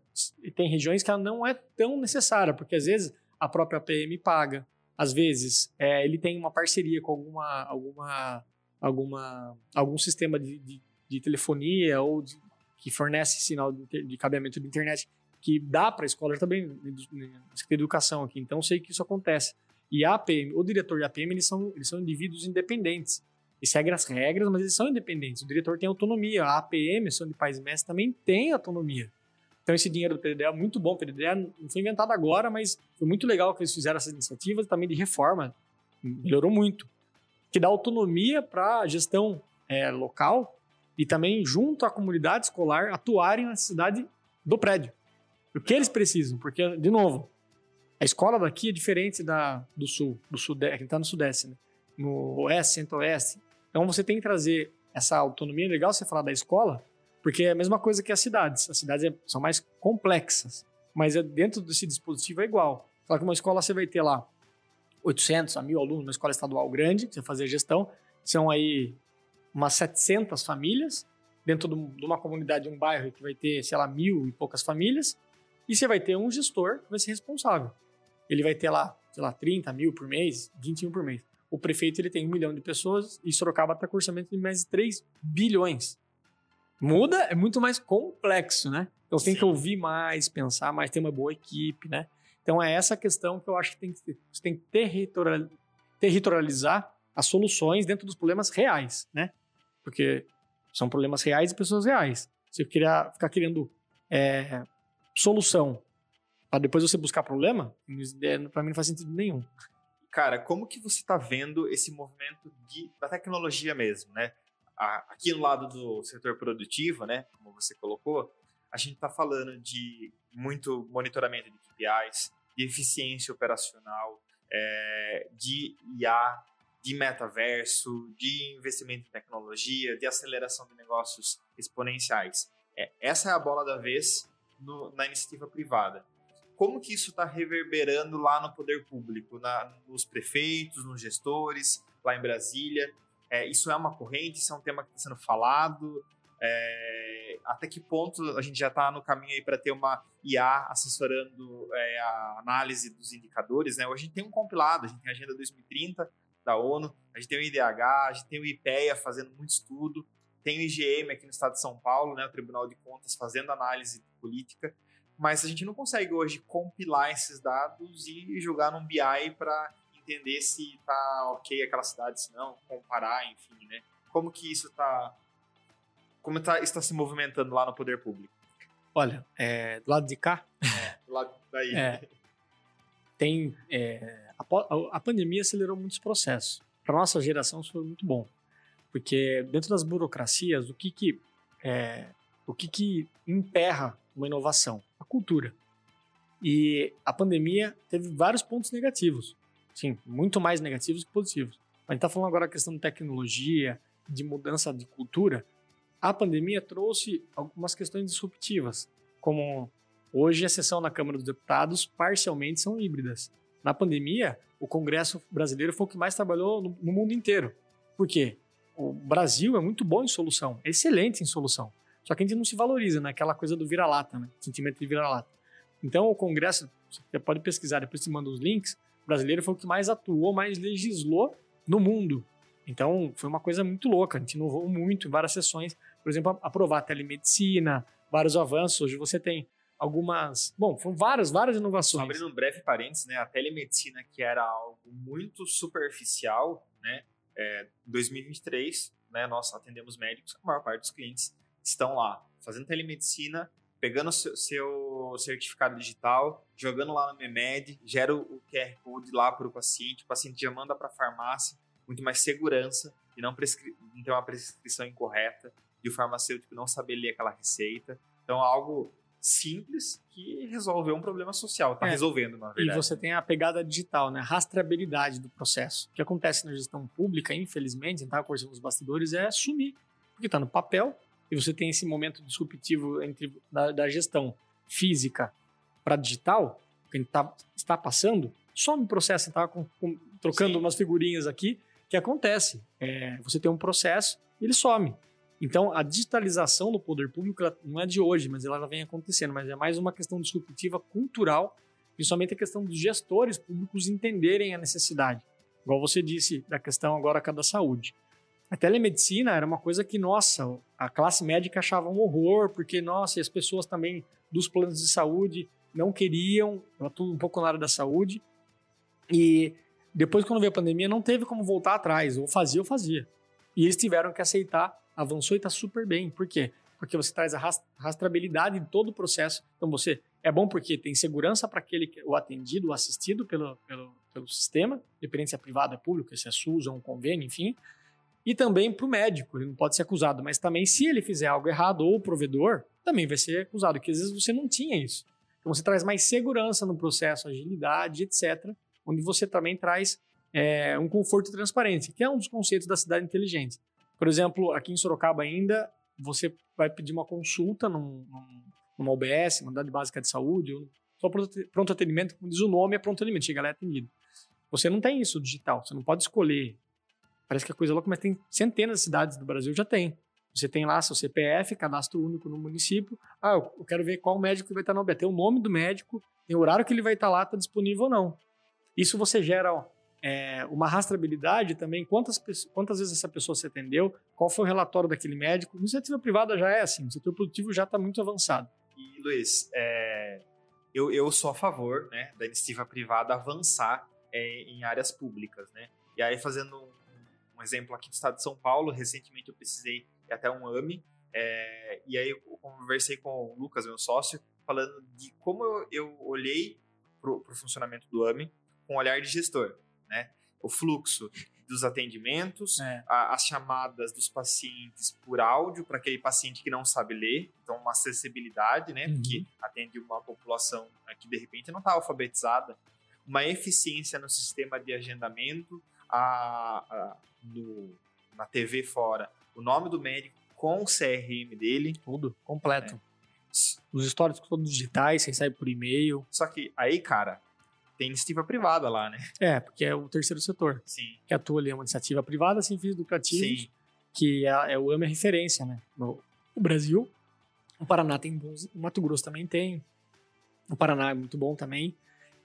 Tem regiões que ela não é tão necessária, porque às vezes a própria PM paga, às vezes é, ele tem uma parceria com alguma, alguma, alguma, algum sistema de, de, de telefonia ou de, que fornece sinal de, de, cabeamento de internet que dá para a escola, também na educação aqui, então sei que isso acontece. E a APM, o diretor e a APM, eles são, eles são indivíduos independentes. Eles seguem as regras, mas eles são independentes. O diretor tem autonomia, a APM, São de Pais e Mestres, também tem autonomia. Então, esse dinheiro do PDD é muito bom. O PDD não foi inventado agora, mas foi muito legal que eles fizeram essas iniciativas também de reforma. Melhorou muito. Que dá autonomia para a gestão é, local e também, junto à comunidade escolar, atuarem na necessidade do prédio. O que eles precisam, porque, de novo, a escola daqui é diferente da do sul, do sudeste, que está no sudeste, né? no oeste, centro-oeste. Então você tem que trazer essa autonomia. É legal você falar da escola, porque é a mesma coisa que as cidades. As cidades é, são mais complexas, mas é, dentro desse dispositivo é igual. Só que uma escola você vai ter lá 800 a 1000 alunos, uma escola estadual grande, você fazer gestão, são aí umas 700 famílias, dentro de uma comunidade, um bairro que vai ter, sei lá, mil e poucas famílias, e você vai ter um gestor que vai ser responsável. Ele vai ter lá, sei lá, 30 mil por mês, 20 mil por mês. O prefeito ele tem um milhão de pessoas e Sorocaba está com orçamento de mais de 3 bilhões. Muda, é muito mais complexo, né? Então você tem que ouvir mais, pensar mais, ter uma boa equipe, né? Então é essa questão que eu acho que tem que. Você tem que territorial, territorializar as soluções dentro dos problemas reais, né? Porque são problemas reais e pessoas reais. Se eu queria ficar querendo é, solução para depois você buscar problema, para mim não faz sentido nenhum. Cara, como que você está vendo esse movimento de, da tecnologia mesmo, né? Aqui no lado do setor produtivo, né, como você colocou, a gente está falando de muito monitoramento de KPIs, de eficiência operacional, é, de IA, de metaverso, de investimento em tecnologia, de aceleração de negócios exponenciais. É, essa é a bola da vez no, na iniciativa privada. Como que isso está reverberando lá no poder público, na, nos prefeitos, nos gestores, lá em Brasília? É, isso é uma corrente, isso é um tema que está sendo falado, é, até que ponto a gente já está no caminho aí para ter uma IA assessorando é, a análise dos indicadores, né? Hoje a gente tem um compilado, a gente tem a Agenda 2030 da ONU, a gente tem o IDH, a gente tem o IPEA fazendo muito estudo, tem o IGM aqui no estado de São Paulo, né, o Tribunal de Contas fazendo análise política, mas a gente não consegue hoje compilar esses dados e jogar num BI para entender se está ok aquela cidade, se não, comparar, enfim, né? Como que isso está como tá, está se movimentando lá no poder público? Olha, é, do lado de cá. É, do lado daí. É, tem. É, a, a, pandemia acelerou muitos processos. Para nossa geração, isso foi muito bom. Porque dentro das burocracias, o que que, é, o que, que emperra uma inovação? A cultura. E a pandemia teve vários pontos negativos. Sim, muito mais negativos que positivos. A gente está falando agora da questão de tecnologia, de mudança de cultura a pandemia trouxe algumas questões disruptivas, como hoje a sessão na Câmara dos Deputados parcialmente são híbridas. Na pandemia, o Congresso brasileiro foi o que mais trabalhou no, no mundo inteiro. Por quê? O Brasil é muito bom em solução, é excelente em solução. Só que a gente não se valoriza, né? Aquela coisa do vira-lata, né? Sentimento de vira-lata. Então, o Congresso, você pode pesquisar, depois te manda os links, brasileiro foi o que mais atuou, mais legislou no mundo. Então, foi uma coisa muito louca. A gente inovou muito em várias sessões por exemplo, aprovar a telemedicina, vários avanços. Hoje você tem algumas. Bom, foram várias, várias inovações. Abrindo um breve parênteses, né? A telemedicina, que era algo muito superficial, né? É, em 2023, né, nós atendemos médicos, a maior parte dos clientes estão lá fazendo telemedicina, pegando o seu, seu certificado digital, jogando lá no MEMED, gera o QR Code lá para o paciente, o paciente já manda para a farmácia, muito mais segurança e não, prescri não ter uma prescrição incorreta e o farmacêutico não saber ler aquela receita. Então, algo simples que resolveu um problema social, está é, resolvendo, na verdade. E você tem a pegada digital, né? A rastreabilidade do processo. O que acontece na gestão pública, infelizmente, a gente estava conversando nos bastidores, é sumir. Porque está no papel e você tem esse momento disruptivo entre da, da gestão física para digital, que a gente tá, está passando, some o processo. Estava trocando Sim. umas figurinhas aqui, que acontece. É, você tem um processo, ele some. Então, a digitalização do poder público não é de hoje, mas ela vem acontecendo, mas é mais uma questão disruptiva cultural, principalmente a questão dos gestores públicos entenderem a necessidade. Igual você disse da questão agora da saúde. A telemedicina era uma coisa que, nossa, a classe médica achava um horror, porque, nossa, e as pessoas também dos planos de saúde não queriam, eu atuo um pouco na área da saúde, e depois, quando veio a pandemia, não teve como voltar atrás, ou fazia ou fazia. E eles tiveram que aceitar avançou e está super bem. Por quê? Porque você traz a rastreabilidade de todo o processo. Então você é bom porque tem segurança para aquele o atendido, o assistido pelo, pelo, pelo sistema, independente se é privado, é público, se é SUS ou um convênio, enfim. E também para o médico, ele não pode ser acusado, mas também se ele fizer algo errado ou o provedor, também vai ser acusado, porque às vezes você não tinha isso. Então você traz mais segurança no processo, agilidade, etc., onde você também traz é, um conforto e transparência, que é um dos conceitos da cidade inteligente. Por exemplo, aqui em Sorocaba ainda, você vai pedir uma consulta num, numa OBS, uma unidade básica de saúde, ou só pronto atendimento, como diz o nome, é pronto atendimento, chega lá é atendido. Você não tem isso digital, você não pode escolher. Parece que é coisa louca, mas tem centenas de cidades do Brasil já tem. Você tem lá seu CPF, cadastro único no município. Ah, eu quero ver qual médico vai estar na OBS. Tem o nome do médico, tem o horário que ele vai estar lá, está disponível ou não. Isso você gera ó, é, uma rastreabilidade também, quantas, quantas vezes essa pessoa se atendeu, qual foi o relatório daquele médico. Iniciativa privada já é assim, o setor produtivo já está muito avançado. E, Luiz, é, eu, eu sou a favor né, da iniciativa privada avançar é, em áreas públicas. Né? E aí, fazendo um, um, exemplo aqui do estado de São Paulo, recentemente eu precisei até um AME, é, e aí eu conversei com o Lucas, meu sócio, falando de como eu, eu olhei para o funcionamento do AME com olhar de gestor né? O fluxo dos atendimentos, é. a, as chamadas dos pacientes por áudio para aquele paciente que não sabe ler, então uma acessibilidade, né? Uhum. Porque atende uma população né, que de repente não está alfabetizada, uma eficiência no sistema de agendamento, a, a no, na TV fora o nome do médico com o CRM dele. Tudo, completo. É. Os históricos todos digitais, você recebe por e-mail. Só que aí, cara, tem iniciativa privada lá, né? É, porque é o terceiro setor. Sim. Que atua ali, é uma iniciativa privada sem fins lucrativos. Sim. Que é, é o AMA referência, né? No, no Brasil. O Paraná tem bons. O Mato Grosso também tem. O Paraná é muito bom também.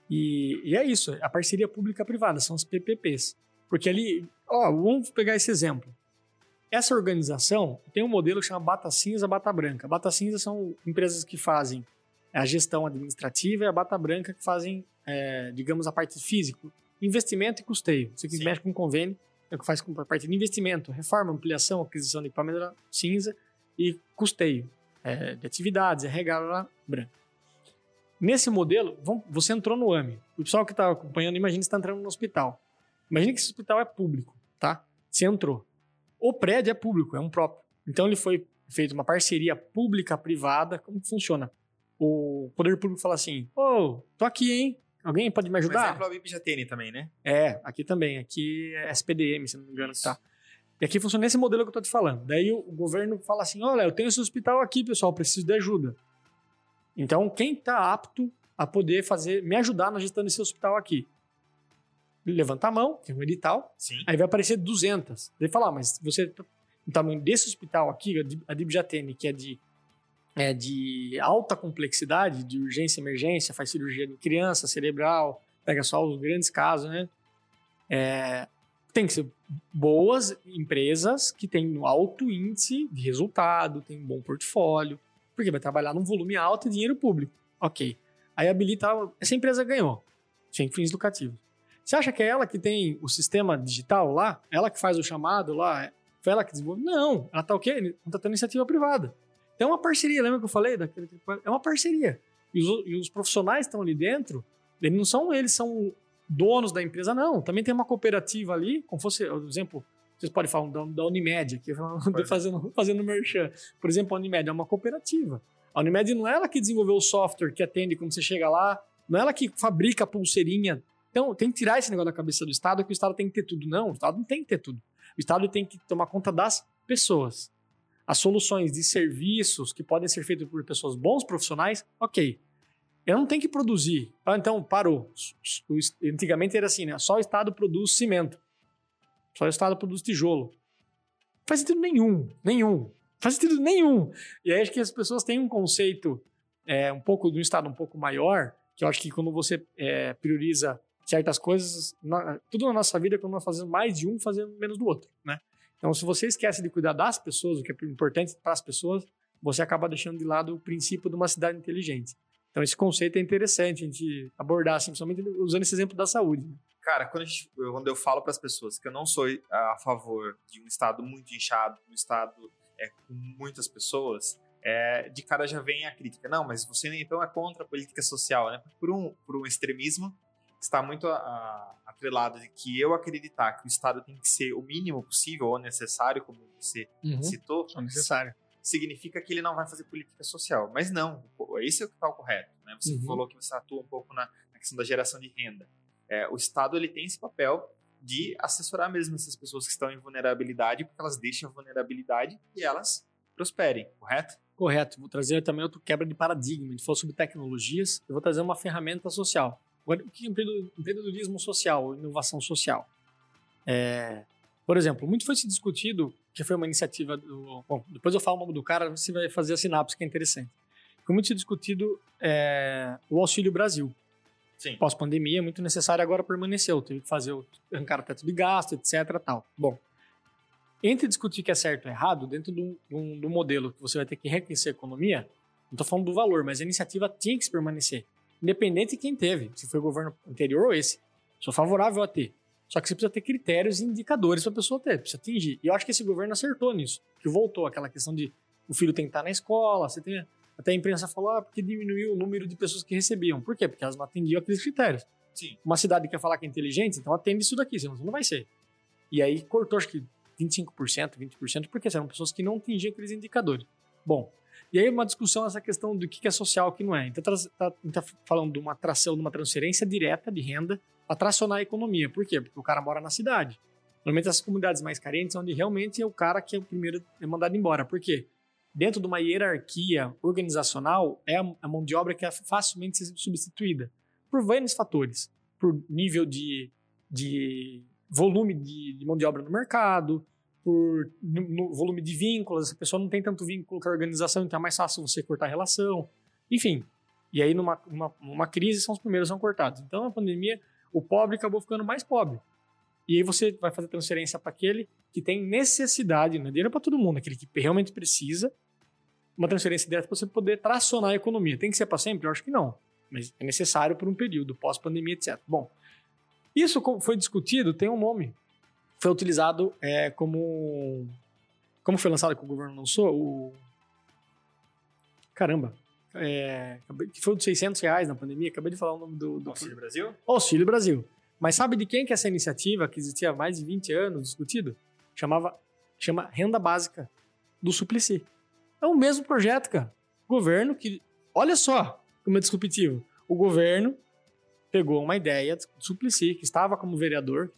E, e é isso, a parceria pública-privada, são os PPPs. Porque ali, ó, vamos pegar esse exemplo. Essa organização tem um modelo que chama Bata Cinza, Bata Branca. Bata Cinza são empresas que fazem a gestão administrativa e a Bata Branca que fazem, é, digamos, a parte física, investimento e custeio. Você que Sim. mexe com convênio, é o que faz com a parte de investimento, reforma, ampliação, aquisição de equipamento cinza e custeio é, de atividades, RH branca. Nesse modelo, você entrou no AME. O pessoal que está acompanhando, imagina que está entrando no hospital. Imagina que esse hospital é público, tá? Você entrou. O prédio é público, é um próprio. Então ele foi feito uma parceria pública-privada. Como que funciona? O poder público fala assim: Ô, oh, tô aqui, hein? Alguém pode me ajudar? Por exemplo, a já tem também, né? É, aqui também. Aqui é SPDM, se não me engano, que tá. E aqui funciona esse modelo que eu tô te falando. Daí o governo fala assim: olha, eu tenho esse hospital aqui, pessoal, preciso de ajuda. Então, quem está apto a poder fazer, me ajudar na gestão desse hospital aqui? Levanta a mão, tem um edital, Sim. aí vai aparecer 200. Daí fala, ah, mas você, o tamanho desse hospital aqui, a DIB já tem, que é de, é de alta complexidade, de urgência emergência, faz cirurgia de criança, cerebral, pega só os grandes casos, né? É, tem que ser boas empresas que têm um alto índice de resultado, tem um bom portfólio, porque vai trabalhar num volume alto e dinheiro público. Ok. Aí habilita, essa empresa ganhou, sem fins lucrativos. Você acha que é ela que tem o sistema digital lá? Ela que faz o chamado lá? Foi ela que desenvolveu? Não, ela tá o quê? Contratando iniciativa privada. Então é uma parceria, lembra que eu falei? Daquele, é uma parceria. E os, e os profissionais estão ali dentro, eles não são eles, são donos da empresa, não. Também tem uma cooperativa ali, como fosse, por exemplo, vocês podem falar da, da Unimed aqui, fazendo, fazendo merchan. Por exemplo, a Unimed é uma cooperativa. A Unimed não é ela que desenvolveu o software que atende quando você chega lá, não é ela que fabrica a pulseirinha. Então, tem que tirar esse negócio da cabeça do Estado, que o Estado tem que ter tudo. Não, o Estado não tem que ter tudo. O Estado tem que tomar conta das pessoas. As soluções de serviços que podem ser feitos por pessoas bons profissionais, ok. Eu não tenho que produzir. Ah, então, parou. Antigamente era assim, né? Só o Estado produz cimento. Só o Estado produz tijolo. Não faz sentido nenhum, nenhum. Não faz sentido nenhum. E aí acho que as pessoas têm um conceito é, um pouco um Estado um pouco maior, que eu acho que quando você é, prioriza certas coisas, na, tudo na nossa vida, quando nós fazemos mais de um, fazemos menos do outro, né? Então, se você esquece de cuidar das pessoas, o que é importante para as pessoas, você acaba deixando de lado o princípio de uma cidade inteligente. Então, esse conceito é interessante a gente abordar, assim, principalmente usando esse exemplo da saúde. Né? Cara, quando, gente, quando eu falo para as pessoas que eu não sou a favor de um estado muito inchado, um estado é, com muitas pessoas, é, de cara já vem a crítica. Não, mas você então é contra a política social, né? Por um, por um extremismo está muito a, a, atrelado de que eu acreditar que o Estado tem que ser o mínimo possível ou necessário, como você uhum, citou, necessário. significa que ele não vai fazer política social. Mas não, esse é o que está o correto. Né? Você uhum. falou que você atua um pouco na, na questão da geração de renda. É, o Estado ele tem esse papel de assessorar mesmo essas pessoas que estão em vulnerabilidade, porque elas deixam a vulnerabilidade e elas prosperem, correto? Correto. Vou trazer também outro quebra de paradigma. A gente falou sobre tecnologias, eu vou trazer uma ferramenta social. Agora, o que é empreendedorismo social, inovação social? É, por exemplo, muito foi se discutido, que foi uma iniciativa do... Bom, depois eu falo o nome do cara, você vai fazer a sinapse, que é interessante. Foi muito se discutido é, o Auxílio Brasil. Pós-pandemia, muito necessário, agora permaneceu. Teve que fazer o arrancar o teto de gasto, etc. Tal. Bom, entre discutir que é certo ou errado, dentro do, do, do modelo que você vai ter que reconhecer a economia, não estou falando do valor, mas a iniciativa tinha que permanecer. Independente de quem teve, se foi o governo anterior ou esse. Sou favorável a ter. Só que você precisa ter critérios e indicadores para a pessoa ter, precisa atingir. E eu acho que esse governo acertou nisso. Que voltou aquela questão de o filho tem que estar na escola, você tem até a imprensa falou, ah, porque diminuiu o número de pessoas que recebiam. Por quê? Porque elas não atendiam aqueles critérios. Sim. Uma cidade quer falar que é inteligente, então atende isso daqui, senão não vai ser. E aí cortou, acho que 25%, 20%, porque eram pessoas que não atingiam aqueles indicadores. Bom, e aí uma discussão essa questão do que é social e o que não é. Então, tá, tá, falando de uma atração, de uma transferência direta de renda para tracionar a economia. Por quê? Porque o cara mora na cidade. Normalmente as comunidades mais carentes onde realmente é o cara que é o primeiro é mandado embora. Por quê? Dentro de uma hierarquia organizacional, é a mão de obra que é facilmente substituída por vários fatores. Por nível de, de volume de, de mão de obra no mercado, por no, no volume de vínculos, a pessoa não tem tanto vínculo com a organização, então é mais fácil você cortar a relação. Enfim, e aí numa, numa, numa crise são os primeiros são cortados. Então na pandemia, o pobre acabou ficando mais pobre. E aí você vai fazer transferência para aquele que tem necessidade, não é dinheiro para todo mundo, aquele que realmente precisa, uma transferência direta para você poder tracionar a economia. Tem que ser para sempre? Eu acho que não. Mas é necessário por um período, pós-pandemia, etc. Bom, isso foi discutido, tem um nome. Foi utilizado é, como. Como foi lançado que o governo lançou? O. Caramba. É, que foi de 600 reais na pandemia. Acabei de falar o nome do. do... Auxílio Brasil? Auxílio Brasil. Mas sabe de quem que é essa iniciativa que existia há mais de 20 anos discutido? Chamava, chama Renda Básica do Suplicy. É o mesmo projeto, cara. Governo que, olha só como é disruptivo. O governo pegou uma ideia do Suplicy, que estava como vereador,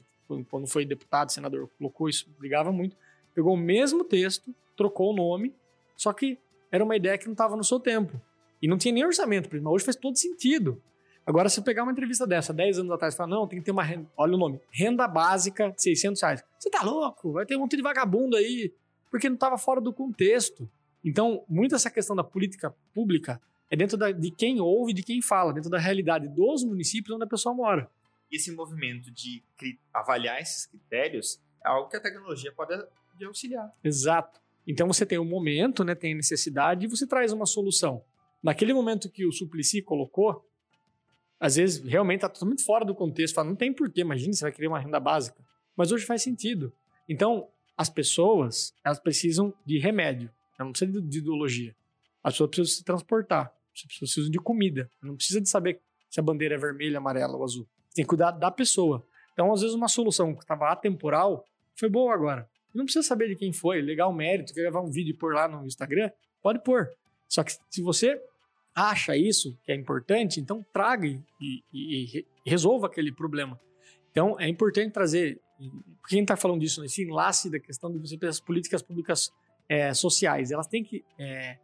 quando foi deputado, senador, colocou isso, brigava muito, pegou o mesmo texto, trocou o nome, só que era uma ideia que não estava no seu tempo. E não tinha nem orçamento, mas hoje faz todo sentido. Agora, se eu pegar uma entrevista dessa 10 anos atrás e falar, não, tem que ter uma renda, olha o nome, renda básica de 600 reais. Você tá louco? Vai ter um monte de vagabundo aí, porque não estava fora do contexto. Então, muito essa questão da política pública é dentro da, de quem ouve, de quem fala, dentro da realidade dos municípios onde a pessoa mora. Esse movimento de avaliar esses critérios é algo que a tecnologia pode auxiliar. Exato. Então você tem um momento, né, tem necessidade e você traz uma solução. Naquele momento que o Suplicy colocou, às vezes realmente está totalmente fora do contexto. Fala, não tem porquê, imagina, você vai querer uma renda básica. Mas hoje faz sentido. Então, as pessoas, elas precisam de remédio. Elas não precisam de ideologia. As pessoas precisam se transportar. As pessoas precisam de comida. Não precisa de saber se a bandeira é vermelha, amarela ou azul. Tem que cuidar da pessoa. Então, às vezes, uma solução que estava atemporal foi boa agora. Não precisa saber de quem foi, legal o mérito, quer gravar um vídeo e pôr lá no Instagram, pode pôr. Só que se você acha isso que é importante, então traga e, e, e resolva aquele problema. Então é importante trazer, quem está falando disso, esse enlace da questão de você ter as políticas públicas é, sociais, elas têm que é,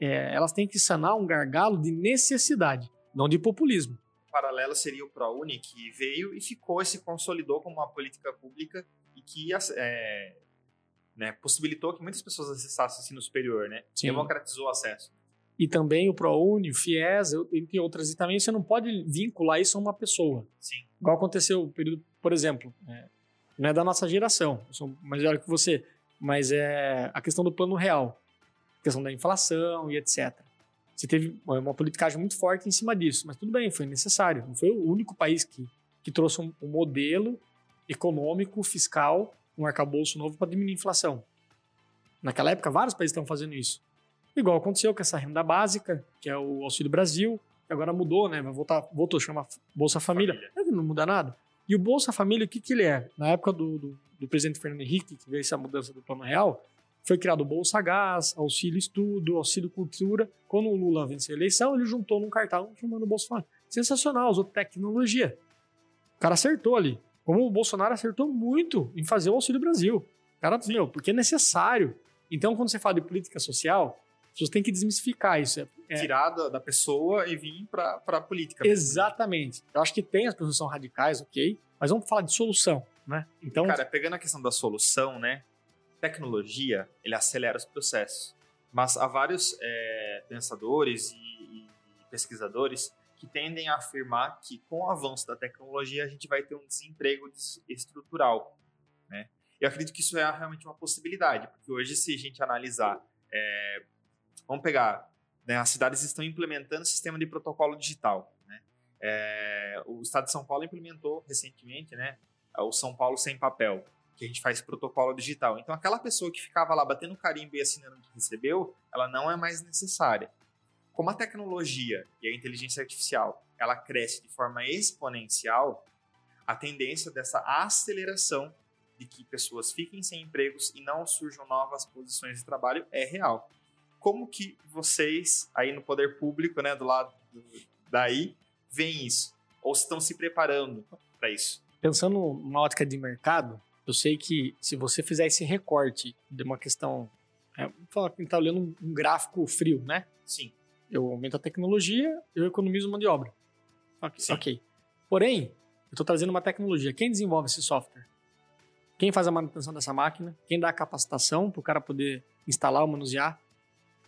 é, elas têm que sanar um gargalo de necessidade, não de populismo. O paralelo seria o ProUni, que veio e ficou e se consolidou como uma política pública e que é, né, possibilitou que muitas pessoas acessassem o ensino superior, né? Sim. Democratizou o acesso e também o ProUni, o FIES, entre outras. E também você não pode vincular isso a uma pessoa. Sim. Igual aconteceu, período, por exemplo, é, não é da nossa geração, eu sou mais velho que você, mas é a questão do plano real, a questão da inflação e etc. Você teve uma politicagem muito forte em cima disso, mas tudo bem, foi necessário. Não foi o único país que, que trouxe um, um modelo econômico, fiscal, um arcabouço novo para diminuir a inflação. Naquela época, vários países estão fazendo isso. Igual aconteceu com essa renda básica, que é o Auxílio Brasil, que agora mudou, né? Vai voltar, voltou a chamar Bolsa Família. Família. Não muda nada. E o Bolsa Família, o que, que ele é? Na época do, do, do presidente Fernando Henrique, que veio essa mudança do plano real, foi criado o Bolsa Gás, Auxílio Estudo, Auxílio Cultura. Quando o Lula venceu a eleição, ele juntou num cartão chamando Bolsa Família. Sensacional, usou tecnologia. O cara acertou ali. Como o Bolsonaro acertou muito em fazer o Auxílio Brasil. O cara, meu, porque é necessário. Então, quando você fala de política social, pessoas têm que desmistificar isso. É, é... Tirar da, da, pessoa e vir para a política. Exatamente. Eu acho que tem as pessoas que são radicais, ok, mas vamos falar de solução, né? Então, cara, pegando a questão da solução, né? Tecnologia, ele acelera os processos, mas há vários é, pensadores e, e pesquisadores que tendem a afirmar que com o avanço da tecnologia a gente vai ter um desemprego estrutural, né? Eu acredito que isso é realmente uma possibilidade, porque hoje se a gente analisar é, Vamos pegar, né, as cidades estão implementando o sistema de protocolo digital. Né? É, o Estado de São Paulo implementou recentemente né, o São Paulo Sem Papel, que a gente faz protocolo digital. Então, aquela pessoa que ficava lá batendo carimbo e assinando que recebeu, ela não é mais necessária. Como a tecnologia e a inteligência artificial ela cresce de forma exponencial, a tendência dessa aceleração de que pessoas fiquem sem empregos e não surjam novas posições de trabalho é real como que vocês, aí no poder público, né, do lado daí, veem isso? Ou estão se preparando para isso? Pensando numa ótica de mercado, eu sei que se você fizer esse recorte de uma questão. É, vamos falar que a gente está olhando um, um gráfico frio, né? Sim. Eu aumento a tecnologia, eu economizo mão de obra. Ok. Sim. ok. Porém, eu estou trazendo uma tecnologia. Quem desenvolve esse software? Quem faz a manutenção dessa máquina? Quem dá a capacitação para o cara poder instalar ou manusear?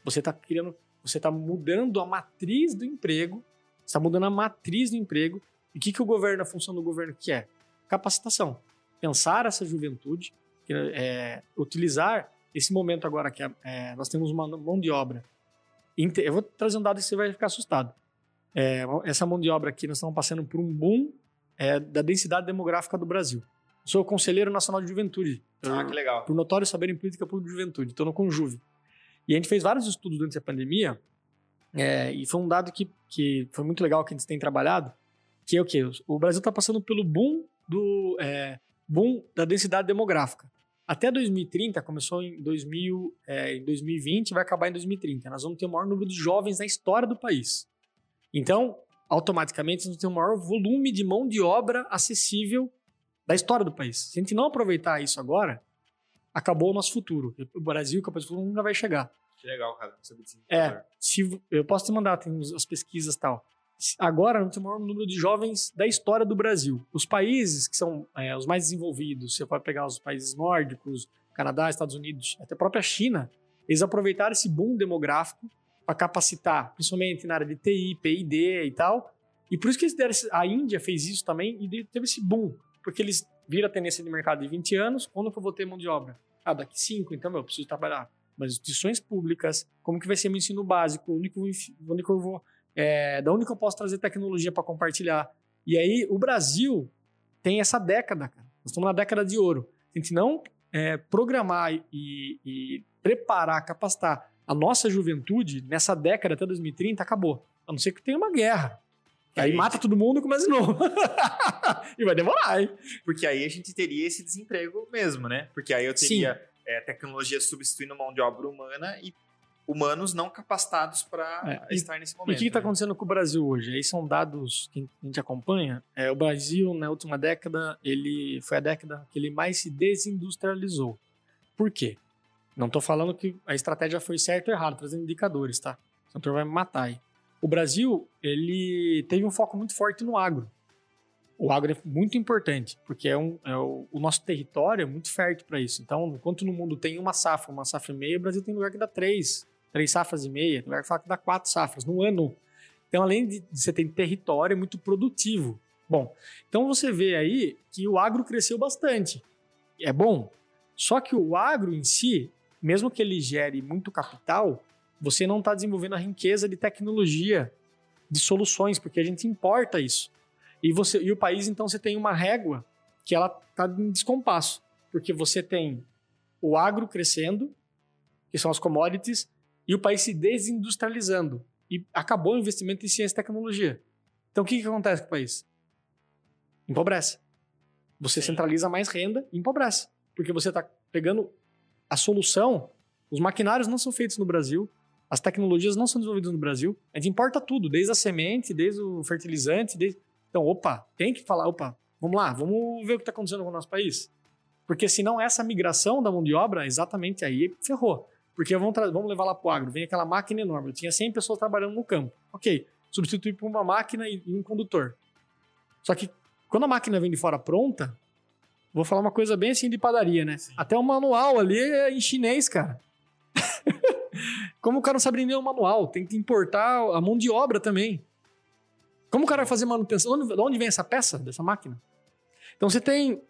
Você está criando, você está mudando a matriz do emprego, está mudando a matriz do emprego. E o que, que o governo, a função do governo que é? Capacitação. Pensar essa juventude, que é, utilizar esse momento agora que é, nós temos uma mão de obra. Eu vou trazer um dado e você vai ficar assustado. É, essa mão de obra aqui, nós estamos passando por um boom é, da densidade demográfica do Brasil. Sou conselheiro nacional de juventude. Ah, que legal. por notório saber em política pública de juventude. Estou no Conjuve. E a gente fez vários estudos durante a pandemia, é, e foi um dado que, que foi muito legal que a gente tem trabalhado, que é o quê? O Brasil está passando pelo boom, do, é, boom da densidade demográfica. Até 2030, começou em, 2000, é, em 2020 e vai acabar em 2030. Nós vamos ter o maior número de jovens na história do país. Então, automaticamente, nós vamos ter o maior volume de mão de obra acessível da história do país. Se a gente não aproveitar isso agora, acabou o nosso futuro. O Brasil, que o futuro nunca vai chegar. Que legal, cara. não sabia desse É, se, eu posso te mandar, tem as pesquisas e tal. Agora, nós temos o maior número de jovens da história do Brasil. Os países que são é, os mais desenvolvidos, você pode pegar os países nórdicos, Canadá, Estados Unidos, até a própria China, eles aproveitaram esse boom demográfico para capacitar, principalmente na área de TI, PID e tal. E por isso que eles deram a Índia fez isso também e teve esse boom, porque eles viram a tendência de mercado de 20 anos, quando que eu vou ter mão de obra? Ah, daqui 5, então eu preciso trabalhar nas instituições públicas, como que vai ser meu ensino básico, vou enfi- onde que eu vou, é, da onde que eu posso trazer tecnologia para compartilhar. E aí o Brasil tem essa década, cara. Nós estamos na década de ouro. A gente não é, programar e, e preparar, capacitar a nossa juventude nessa década até 2030, acabou. A não ser que tenha uma guerra. Aí Aí- mata todo mundo e começa de novo. e vai demorar, hein? Porque aí a gente teria esse desemprego mesmo, né? Porque aí eu teria é, tecnologia substituindo mão de obra humana e humanos não capacitados para É, e- estar nesse E momento. o que está né? acontecendo com o Brasil hoje? Aí são dados que a gente acompanha. É, o Brasil, na última década, ele foi a década que ele mais se desindustrializou. Por quê? Não estou falando que a estratégia foi certa ou errada, trazendo indicadores, tá? O senhor vai me matar aí. O Brasil, ele teve um foco muito forte no agro. O agro é muito importante, porque é, um, é o, o nosso território é muito fértil para isso. Então, enquanto no mundo tem uma safra, uma safra e meia, o Brasil tem lugar que dá três, três safras e meia, tem lugar que fala que dá quatro safras no ano. Então, além de você ter território, é muito produtivo. Bom, então você vê aí que o agro cresceu bastante. É bom. Só que o agro em si, mesmo que ele gere muito capital, você não está desenvolvendo a riqueza de tecnologia, de soluções, porque a gente importa isso. E, você, e o país, então, você tem uma régua que ela está em descompasso. Porque você tem o agro crescendo, que são as commodities, e o país se desindustrializando. E acabou o investimento em ciência e tecnologia. Então, o que, que acontece com o país? Empobrece. Você Sim. centraliza mais renda e empobrece. Porque você está pegando a solução. Os maquinários não são feitos no Brasil, as tecnologias não são desenvolvidas no Brasil. A gente importa tudo, desde a semente, desde o fertilizante. Desde... Então, opa, tem que falar, opa, vamos lá, vamos ver o que está acontecendo com o nosso país. Porque senão essa migração da mão de obra, exatamente aí, ferrou. Porque vamos, vamos levar lá para o agro, vem aquela máquina enorme. Eu tinha 100 pessoas trabalhando no campo. Ok, substituir por uma máquina e, e um condutor. Só que quando a máquina vem de fora pronta, vou falar uma coisa bem assim de padaria, né? Sim. Até o manual ali é em chinês, cara. Como o cara não sabe nem o manual? Tem que importar a mão de obra também. Como o cara vai fazer manutenção? De onde vem essa peça dessa máquina? Então você tem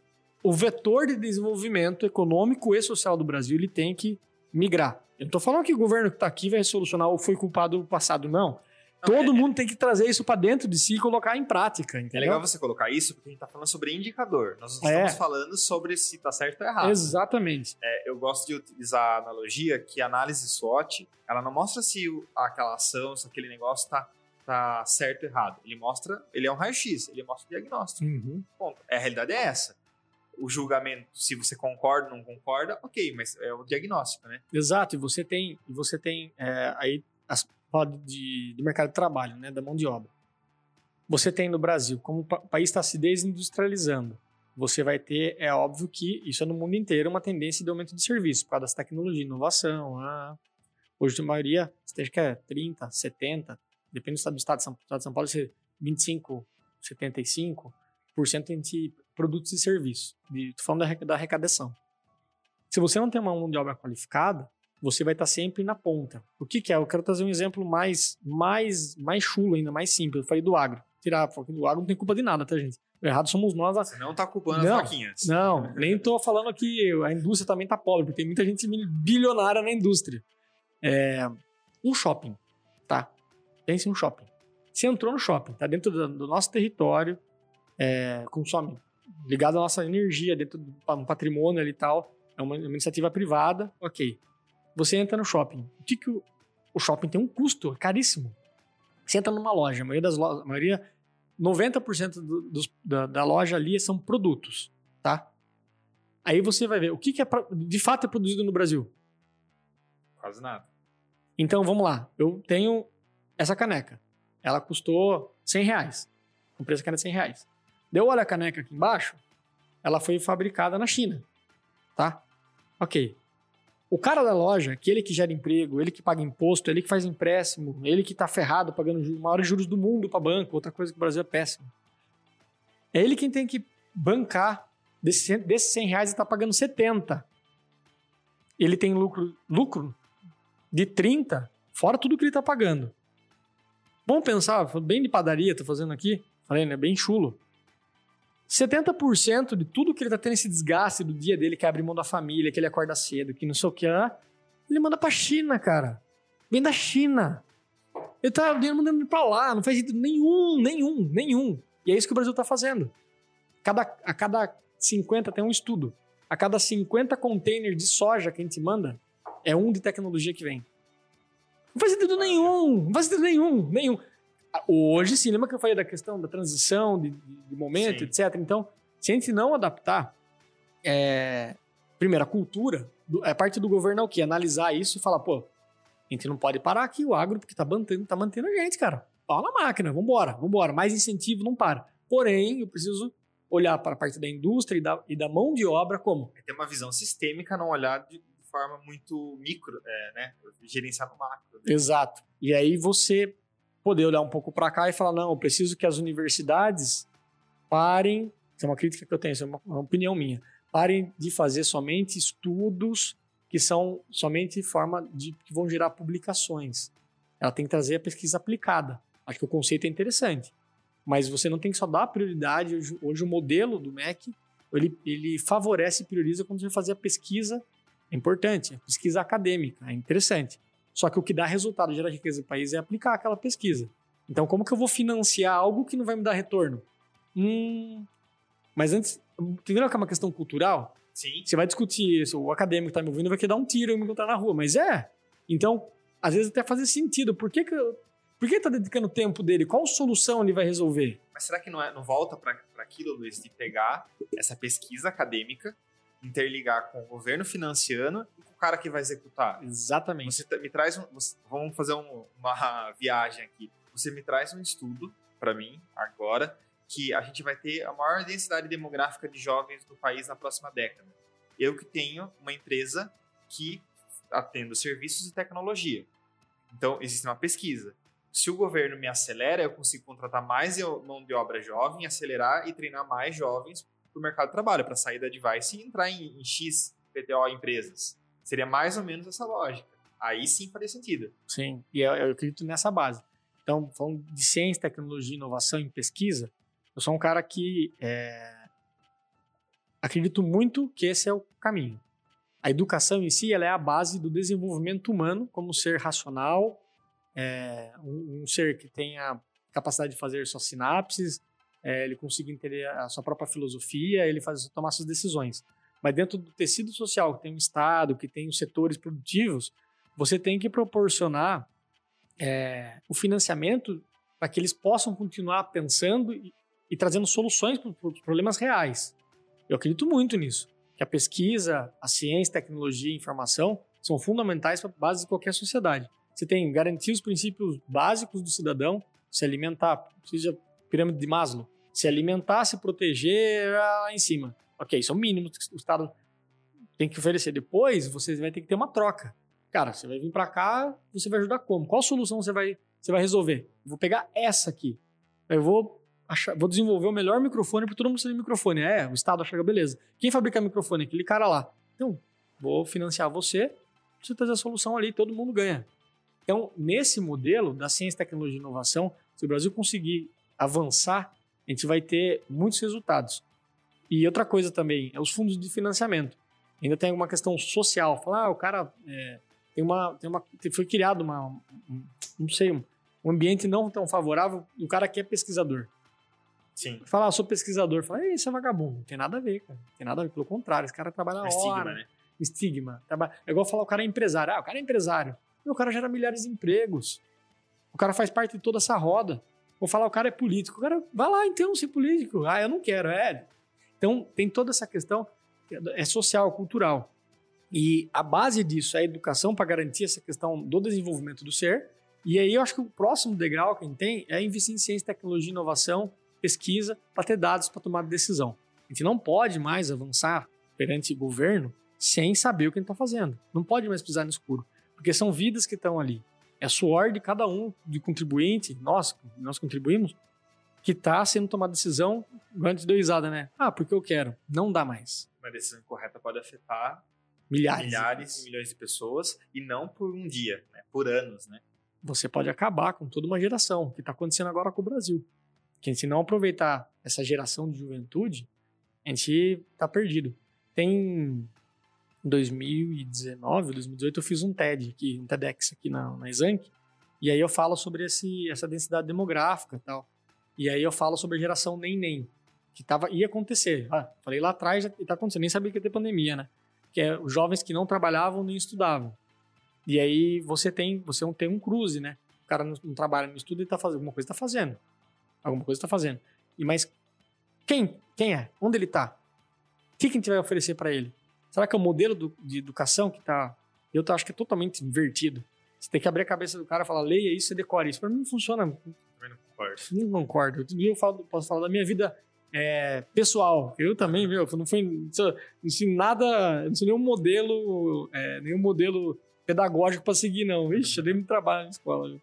o vetor de desenvolvimento econômico e social do Brasil, ele tem que migrar. Eu não tô falando que o governo que está aqui vai solucionar ou foi culpado do passado, não. Todo é- mundo tem que trazer isso para dentro de si e colocar em prática, É entendeu? legal você colocar isso porque a gente tá falando sobre indicador. Nós não É. estamos falando sobre se tá certo ou errado. Exatamente. É, eu gosto de utilizar a analogia que a análise SWOT, ela não mostra se aquela ação, se aquele negócio tá, tá certo ou errado. Ele mostra, ele é um raio-x, ele mostra o diagnóstico. Uhum. Ponto. É, a realidade é essa. O julgamento, se você concorda ou não concorda, ok, mas é o diagnóstico, né? Exato, e você tem, você tem é, aí as de, de mercado de trabalho, né, da mão de obra. você tem no Brasil, como o país está se desindustrializando, você vai ter, é óbvio que isso é no mundo inteiro, uma tendência de aumento de serviço, por causa das tecnologias, inovação. Ah, hoje, a maioria, você que é 30, 70, depende do estado do estado São, estado de São Paulo, ser 25, 75% entre produtos e serviços. Estou falando da, da arrecadação. Se você não tem uma mão de obra qualificada, você vai estar sempre na ponta. O que, que é? Eu quero trazer um exemplo mais, mais, mais chulo ainda, mais simples. Eu falei do agro. Tirar do agro não tem culpa de nada, tá, gente? O errado somos nós. Você não tá culpando não, as vaquinhas. Não, nem tô falando que a indústria também tá pobre, porque tem muita gente bilionária na indústria. É, um shopping, tá? Pense em um shopping. Você entrou no shopping, tá dentro do, do nosso território, é, consome ligado à nossa energia, dentro do patrimônio ali e tal, é uma, uma, iniciativa privada, ok. Você entra no shopping. O que, que o, o shopping tem um custo é caríssimo. Você entra numa loja, a maioria das lojas, a maioria 90% do, do, da, da, loja ali são produtos, tá? Aí você vai ver o que, que é de fato é produzido no Brasil. Quase nada. Então vamos lá. Eu tenho essa caneca. Ela custou 100 reais. Comprei essa caneca de 100 reais. Deu olha a caneca aqui embaixo. Ela foi fabricada na China, tá? Ok. O cara da loja, que ele que gera emprego, ele que paga imposto, ele que faz empréstimo, ele que tá ferrado pagando os maiores juros do mundo para banco, outra coisa que o Brasil é péssimo. É ele quem tem que bancar desses desse 100 reais e tá pagando 70. Ele tem lucro, lucro de 30, fora tudo que ele tá pagando. Vamos pensar, bem de padaria, tô fazendo aqui, falei, né? Bem chulo. 70% de tudo que ele tá tendo esse desgaste do dia dele, que abre mão da família, que ele acorda cedo, que não sei o que, ele manda pra China, cara. Vem da China. Ele tá mandando pra lá, não faz sentido nenhum, nenhum, nenhum. E é isso que o Brasil tá fazendo. Cada, a cada 50, tem um estudo, a cada 50 containers de soja que a gente manda, é um de tecnologia que vem. Não faz sentido nenhum, não faz sentido nenhum, nenhum. Hoje, sim, lembra que eu falei da questão da transição, de, de momento, sim. etc. Então, se a gente não adaptar, é, primeiro, a cultura, é parte do governo é o quê? Analisar isso e falar, pô, a gente não pode parar aqui o agro porque tá mantendo, tá mantendo a gente, cara. Pau na máquina, vambora, vambora. Mais incentivo, não para. Porém, eu preciso olhar para a parte da indústria e da, e da mão de obra como? É ter uma visão sistêmica, não olhar de forma muito micro, é, né? Gerenciar no macro. Né? Exato. E aí você poder olhar um pouco para cá e falar: não, eu preciso que as universidades parem. Isso é uma crítica que eu tenho, isso é uma, uma opinião minha. Parem de fazer somente estudos que são somente forma de que vão gerar publicações. Ela tem que trazer a pesquisa aplicada. Acho que o conceito é interessante. Mas você não tem que só dar prioridade. Hoje, hoje o modelo do MEC, ele, ele favorece e prioriza quando você fazer a pesquisa. É importante, a pesquisa acadêmica, é interessante. Só que o que dá resultado, gera riqueza do país, é aplicar aquela pesquisa. Então, como que eu vou financiar algo que não vai me dar retorno? Hum. Mas antes, entendeu que é uma questão cultural? Sim. Você vai discutir isso, o acadêmico que tá me ouvindo vai querer dar um tiro e me encontrar na rua. Mas é. Então, às vezes até fazer sentido. Por que, que eu, por que ele tá dedicando o tempo dele? Qual solução ele vai resolver? Mas será que não, é, não volta para aquilo, Luiz, de pegar essa pesquisa acadêmica, interligar com o governo financiando cara que vai executar. Exatamente. Você me traz um, vamos fazer um, uma viagem aqui. Você me traz um estudo para mim agora que a gente vai ter a maior densidade demográfica de jovens do país na próxima década. Eu que tenho uma empresa que atendo serviços e tecnologia. Então, existe uma pesquisa. Se o governo me acelera, eu consigo contratar mais mão de obra jovem, acelerar e treinar mais jovens para o mercado de trabalho, para sair da device e entrar em, em X PTO empresas. Seria mais ou menos essa lógica. Aí sim faria sentido. Sim, e eu, eu acredito nessa base. Então, falando de ciência, tecnologia, inovação e pesquisa, eu sou um cara que é, acredito muito que esse é o caminho. A educação em si ela é a base do desenvolvimento humano como ser racional, é, um, um, ser que tenha capacidade de fazer suas sinapses, é, ele conseguir entender a sua própria filosofia, ele faz, tomar suas decisões. Mas dentro do tecido social, que tem o Estado, que tem os setores produtivos, você tem que proporcionar é, o financiamento para que eles possam continuar pensando e, e trazendo soluções para os problemas reais. Eu acredito muito nisso, que a pesquisa, a ciência, tecnologia e informação são fundamentais para a base de qualquer sociedade. Você tem garantir os princípios básicos do cidadão, se alimentar, precisa pirâmide de Maslow. Se alimentar, se proteger lá em cima. Ok, isso é o mínimo que o Estado tem que oferecer. Depois, você vai ter que ter uma troca. Cara, você vai vir para cá, você vai ajudar como? Qual solução você vai, você vai resolver? vou pegar essa aqui. Eu vou achar, vou desenvolver o melhor microfone para todo mundo ter microfone. É, o Estado acha que beleza. Quem fabrica microfone? Aquele cara lá. Então, vou financiar você, você trazer a solução ali, todo mundo ganha. Então, nesse modelo da ciência, tecnologia e inovação, se o Brasil conseguir avançar, a gente vai ter muitos resultados. E outra coisa também, é os fundos de financiamento. Ainda tem uma questão social. Falar, ah, o cara é, tem uma, tem uma, foi criado uma, um, não sei, um, um ambiente não tão favorável e o cara que é pesquisador. Sim. Falar, ah, sou pesquisador. Fala, isso é vagabundo. Não tem nada a ver, cara. Não tem nada a ver. Pelo contrário, esse cara trabalha é estigma, hora. Né? Estigma. É igual falar, o cara é empresário. Ah, o cara é empresário. E o cara gera milhares de empregos. O cara faz parte de toda essa roda. Vou falar, o cara é político. O cara, vai lá então ser político. Ah, eu não quero, é. Então, tem toda essa questão, é social, cultural. E a base disso é a educação para garantir essa questão do desenvolvimento do ser. E aí eu acho que o próximo degrau que a gente tem é investir em ciência, tecnologia inovação pesquisa para ter dados para tomar decisão. A gente não pode mais avançar perante governo sem saber o que a gente está fazendo. Não pode mais pisar no escuro, porque são vidas que estão ali. É suor de cada um, de contribuinte, nós, nós contribuímos, que está sendo tomada decisão antes de risada, né? Ah, porque eu quero. Não dá mais. Uma decisão correta pode afetar milhares, milhares milhões de pessoas e não por um dia, né? por anos, né? Você pode acabar com toda uma geração, que está acontecendo agora com o Brasil. Que se não aproveitar essa geração de juventude, a gente tá perdido. Tem 2019, 2018 eu fiz um TED aqui, um TEDx aqui na, na e aí eu falo sobre esse, essa densidade demográfica e tal. E aí eu falo sobre a geração nem nem, que tava, ia acontecer. Ah, falei lá atrás e tá acontecendo, nem sabia que ia ter pandemia, né? Que é os jovens que não trabalhavam nem estudavam. E aí você tem, você tem um cruze, né? O cara não, não trabalha, não estuda e tá fazendo alguma coisa, tá fazendo. Alguma coisa está fazendo. E mas quem? Quem é? Onde ele está? O que, que a gente vai oferecer para ele? Será que é o modelo do, de educação que está? Eu acho que é totalmente invertido. Você tem que abrir a cabeça do cara e falar, leia isso e decore isso. Para mim não funciona. Também não concordo. Não concordo. Outro dia eu falo, posso falar da minha vida é, pessoal. Eu também, viu? Não foi não sei nada, não sei nenhum modelo, é, nenhum modelo pedagógico para seguir, não. Ixi, eu dei muito trabalho na escola. Viu?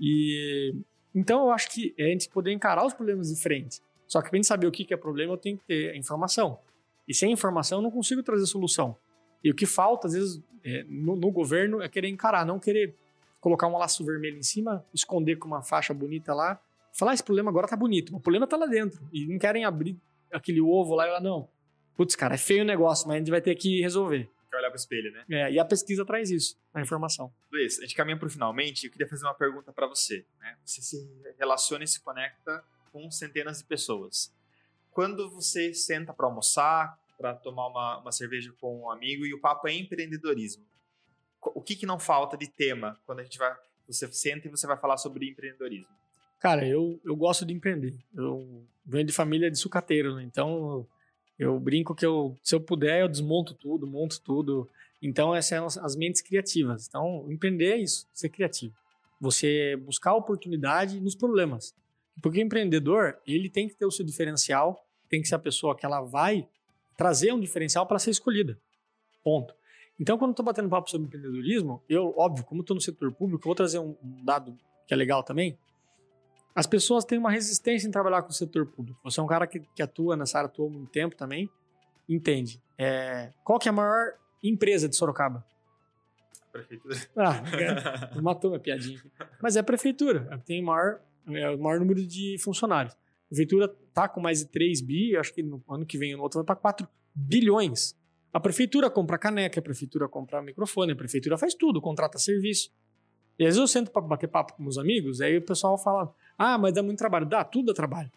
E então eu acho que é a gente poder encarar os problemas de frente. Só que para gente saber o que é problema, eu tenho que ter a informação. E sem informação eu não consigo trazer solução. E o que falta, às vezes, é, no, no, governo é querer encarar, não querer colocar um laço vermelho em cima, esconder com uma faixa bonita lá, falar: ah, esse problema agora tá bonito, o problema tá lá dentro. E não querem abrir aquele ovo lá e falar: não, putz, cara, é feio o negócio, mas a gente vai ter que resolver que olhar para o espelho, né? É, e a pesquisa traz isso, a informação. Luiz, a gente caminha para o finalmente. Eu queria fazer uma pergunta para você. Né? Você se relaciona e se conecta com centenas de pessoas. Quando você senta para almoçar, para tomar uma, uma cerveja com um amigo e o papo é empreendedorismo, o que, que não falta de tema quando a gente vai, você senta e você vai falar sobre empreendedorismo? Cara, eu, eu gosto de empreender. Eu venho de família de sucateiro, né? então eu brinco que eu, se eu puder, eu desmonto tudo, monto tudo. Então, essas são as mentes criativas. Então, empreender é isso, ser criativo. Você buscar oportunidade nos problemas. Porque o empreendedor, ele tem que ter o seu diferencial, tem que ser a pessoa que ela vai trazer um diferencial para ser escolhida. Ponto. Então, quando eu estou batendo papo sobre empreendedorismo, eu, óbvio, como estou no setor público, vou trazer um, um dado que é legal também. As pessoas têm uma resistência em trabalhar com o setor público. Você é um cara que, que atua nessa área, atua há muito tempo também, entende. É, qual que é a maior empresa de Sorocaba? A prefeitura. Ah, é, matou minha piadinha. Mas é a prefeitura, tem maior, é, o maior número de funcionários. A prefeitura tá com mais de 3 bi, acho que no ano que vem o outro vai para 4 bilhões. A prefeitura compra caneca, a prefeitura compra microfone, a prefeitura faz tudo, contrata serviço. E às vezes eu sento para bater papo com meus amigos, aí o pessoal fala: ah, mas dá muito trabalho. Dá, tudo dá trabalho.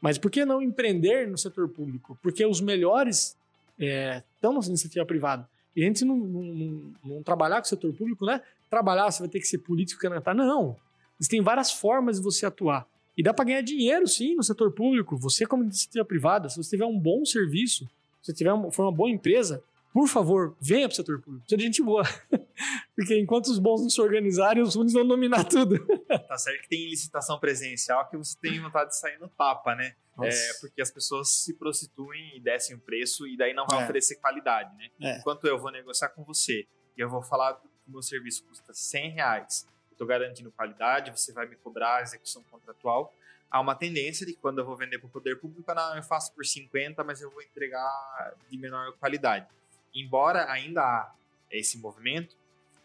Mas por que não empreender no setor público? Porque os melhores é, estão na iniciativa privada. E a gente não, não, não, trabalhar com o setor público, né? Trabalhar, você vai ter que ser político, candidatar. Não. Existem várias formas de você atuar. E dá para ganhar dinheiro, sim, no setor público. Você, como iniciativa privada, se você tiver um bom serviço, se você tiver uma, for uma boa empresa, por favor, venha para o setor público. Precisa de gente boa. Porque enquanto os bons não se organizarem, os ruins vão dominar tudo. tá certo que tem licitação presencial que você tem vontade de sair no tapa, né? É, porque as pessoas se prostituem e descem o preço e daí não vai é. oferecer qualidade, né? É. Enquanto eu vou negociar com você e eu vou falar que o meu serviço custa 100 reais, estou garantindo qualidade, você vai me cobrar a execução contratual, há uma tendência de que quando eu vou vender para o poder público, não, eu faço por 50, mas eu vou entregar de menor qualidade. Embora ainda há esse movimento,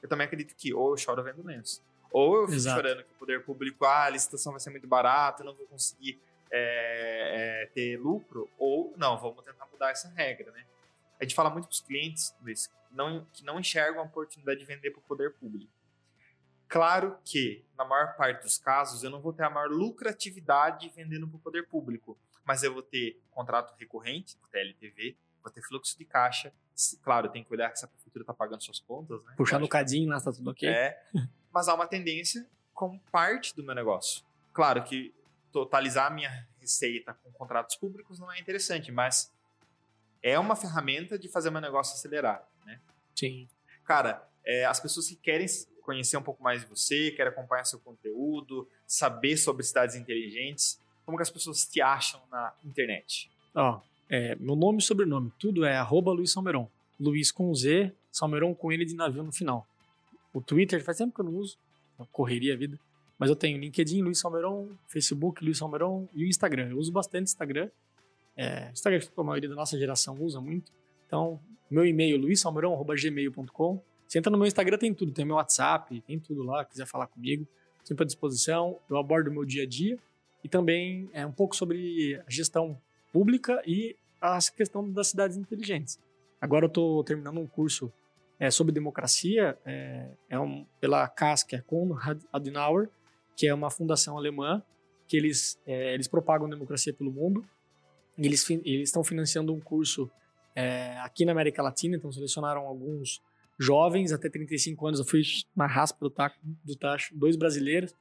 eu também acredito que ou eu choro vendo lenço, ou eu fico Exato. chorando que o poder público, ah, a licitação vai ser muito barata, eu não vou conseguir é, é, ter lucro, ou não, vamos tentar mudar essa regra, né? A gente fala muito com os clientes, Luiz, não, que não enxergam a oportunidade de vender para o poder público. Claro que, na maior parte dos casos, eu não vou ter a maior lucratividade vendendo para o poder público, mas eu vou ter contrato recorrente, TLTV, vou ter fluxo de caixa. Claro, tem que olhar que essa prefeitura está pagando suas contas, né? Puxar no cadinho lá, está tudo ok. É, mas há uma tendência como parte do meu negócio. Claro que totalizar a minha receita com contratos públicos não é interessante, mas é uma ferramenta de fazer meu negócio acelerar, né? Sim. Cara, é, as pessoas que querem conhecer um pouco mais de você, querem acompanhar seu conteúdo, saber sobre cidades inteligentes, como que as pessoas te acham na internet? Ó, oh, é, meu nome e sobrenome, tudo é arroba Luiz Salmeron. Luiz com Z, Salmeron com N de navio no final. O Twitter faz tempo que eu não uso, correria a vida. Mas eu tenho LinkedIn, Luiz Salmeron, Facebook, Luiz Salmeron e o Instagram. Eu uso bastante Instagram. É, Instagram que a maioria da nossa geração usa muito. Então, meu e-mail, luizsalmeron.gmail.com. Você entra no meu Instagram, tem tudo. Tem meu WhatsApp, tem tudo lá. Quiser falar comigo, sempre à disposição. Eu abordo o meu dia a dia. E também é um pouco sobre a gestão pública e a questão das cidades inteligentes. Agora eu estou terminando um curso é, sobre democracia, é, é um, pela é Konrad Adenauer, que é uma fundação alemã que eles, é, eles propagam democracia pelo mundo. Eles eles estão financiando um curso é, aqui na América Latina, então selecionaram alguns jovens até 35 anos. Eu fui na raspa do, taco, do tacho, dois brasileiros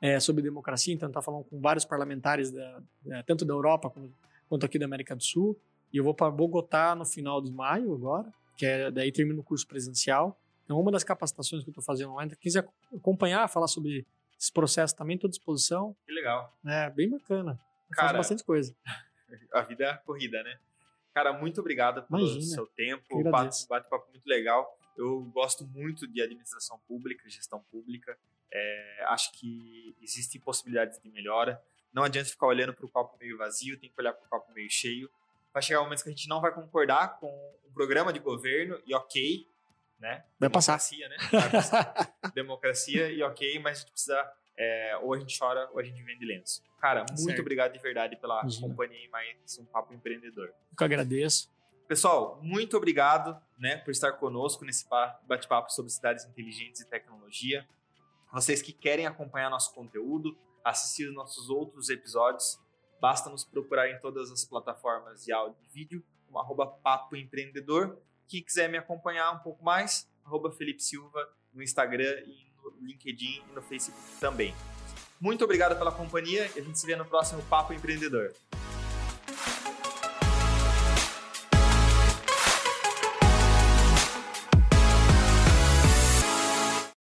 é, sobre democracia, então tá falando com vários parlamentares da, é, tanto da Europa quanto, quanto aqui da América do Sul. E eu vou para Bogotá no final de maio agora, que é daí termino o curso presencial. Então, uma das capacitações que eu estou fazendo online, quem quiser acompanhar, falar sobre esse processo também estou à disposição. Que legal. É, bem bacana. Cara, Faz bastante coisa. A vida é corrida, né? Cara, muito obrigado pelo Imagina, seu tempo. Bate-papo muito legal. Eu gosto muito de administração pública, gestão pública. É, acho que existem possibilidades de melhora. Não adianta ficar olhando para o copo meio vazio, tem que olhar para o copo meio cheio. Vai chegar um momento que a gente não vai concordar com um programa de governo e ok, né? Vai passar. Democracia, né? Vai passar. Democracia e ok, mas a gente precisa. É, ou a gente chora ou a gente vende lenço. Cara, muito certo. obrigado de verdade pela Imagina. companhia e mais um Papo Empreendedor. Eu que agradeço. Pessoal, muito obrigado né, por estar conosco nesse bate-papo sobre cidades inteligentes e tecnologia. Vocês que querem acompanhar nosso conteúdo, assistir os nossos outros episódios, basta nos procurar em todas as plataformas de áudio e vídeo, como arroba Papo Empreendedor. Quem quiser me acompanhar um pouco mais, arroba Felipe Silva no Instagram e no LinkedIn e no Facebook também. Muito obrigado pela companhia e a gente se vê no próximo Papo Empreendedor.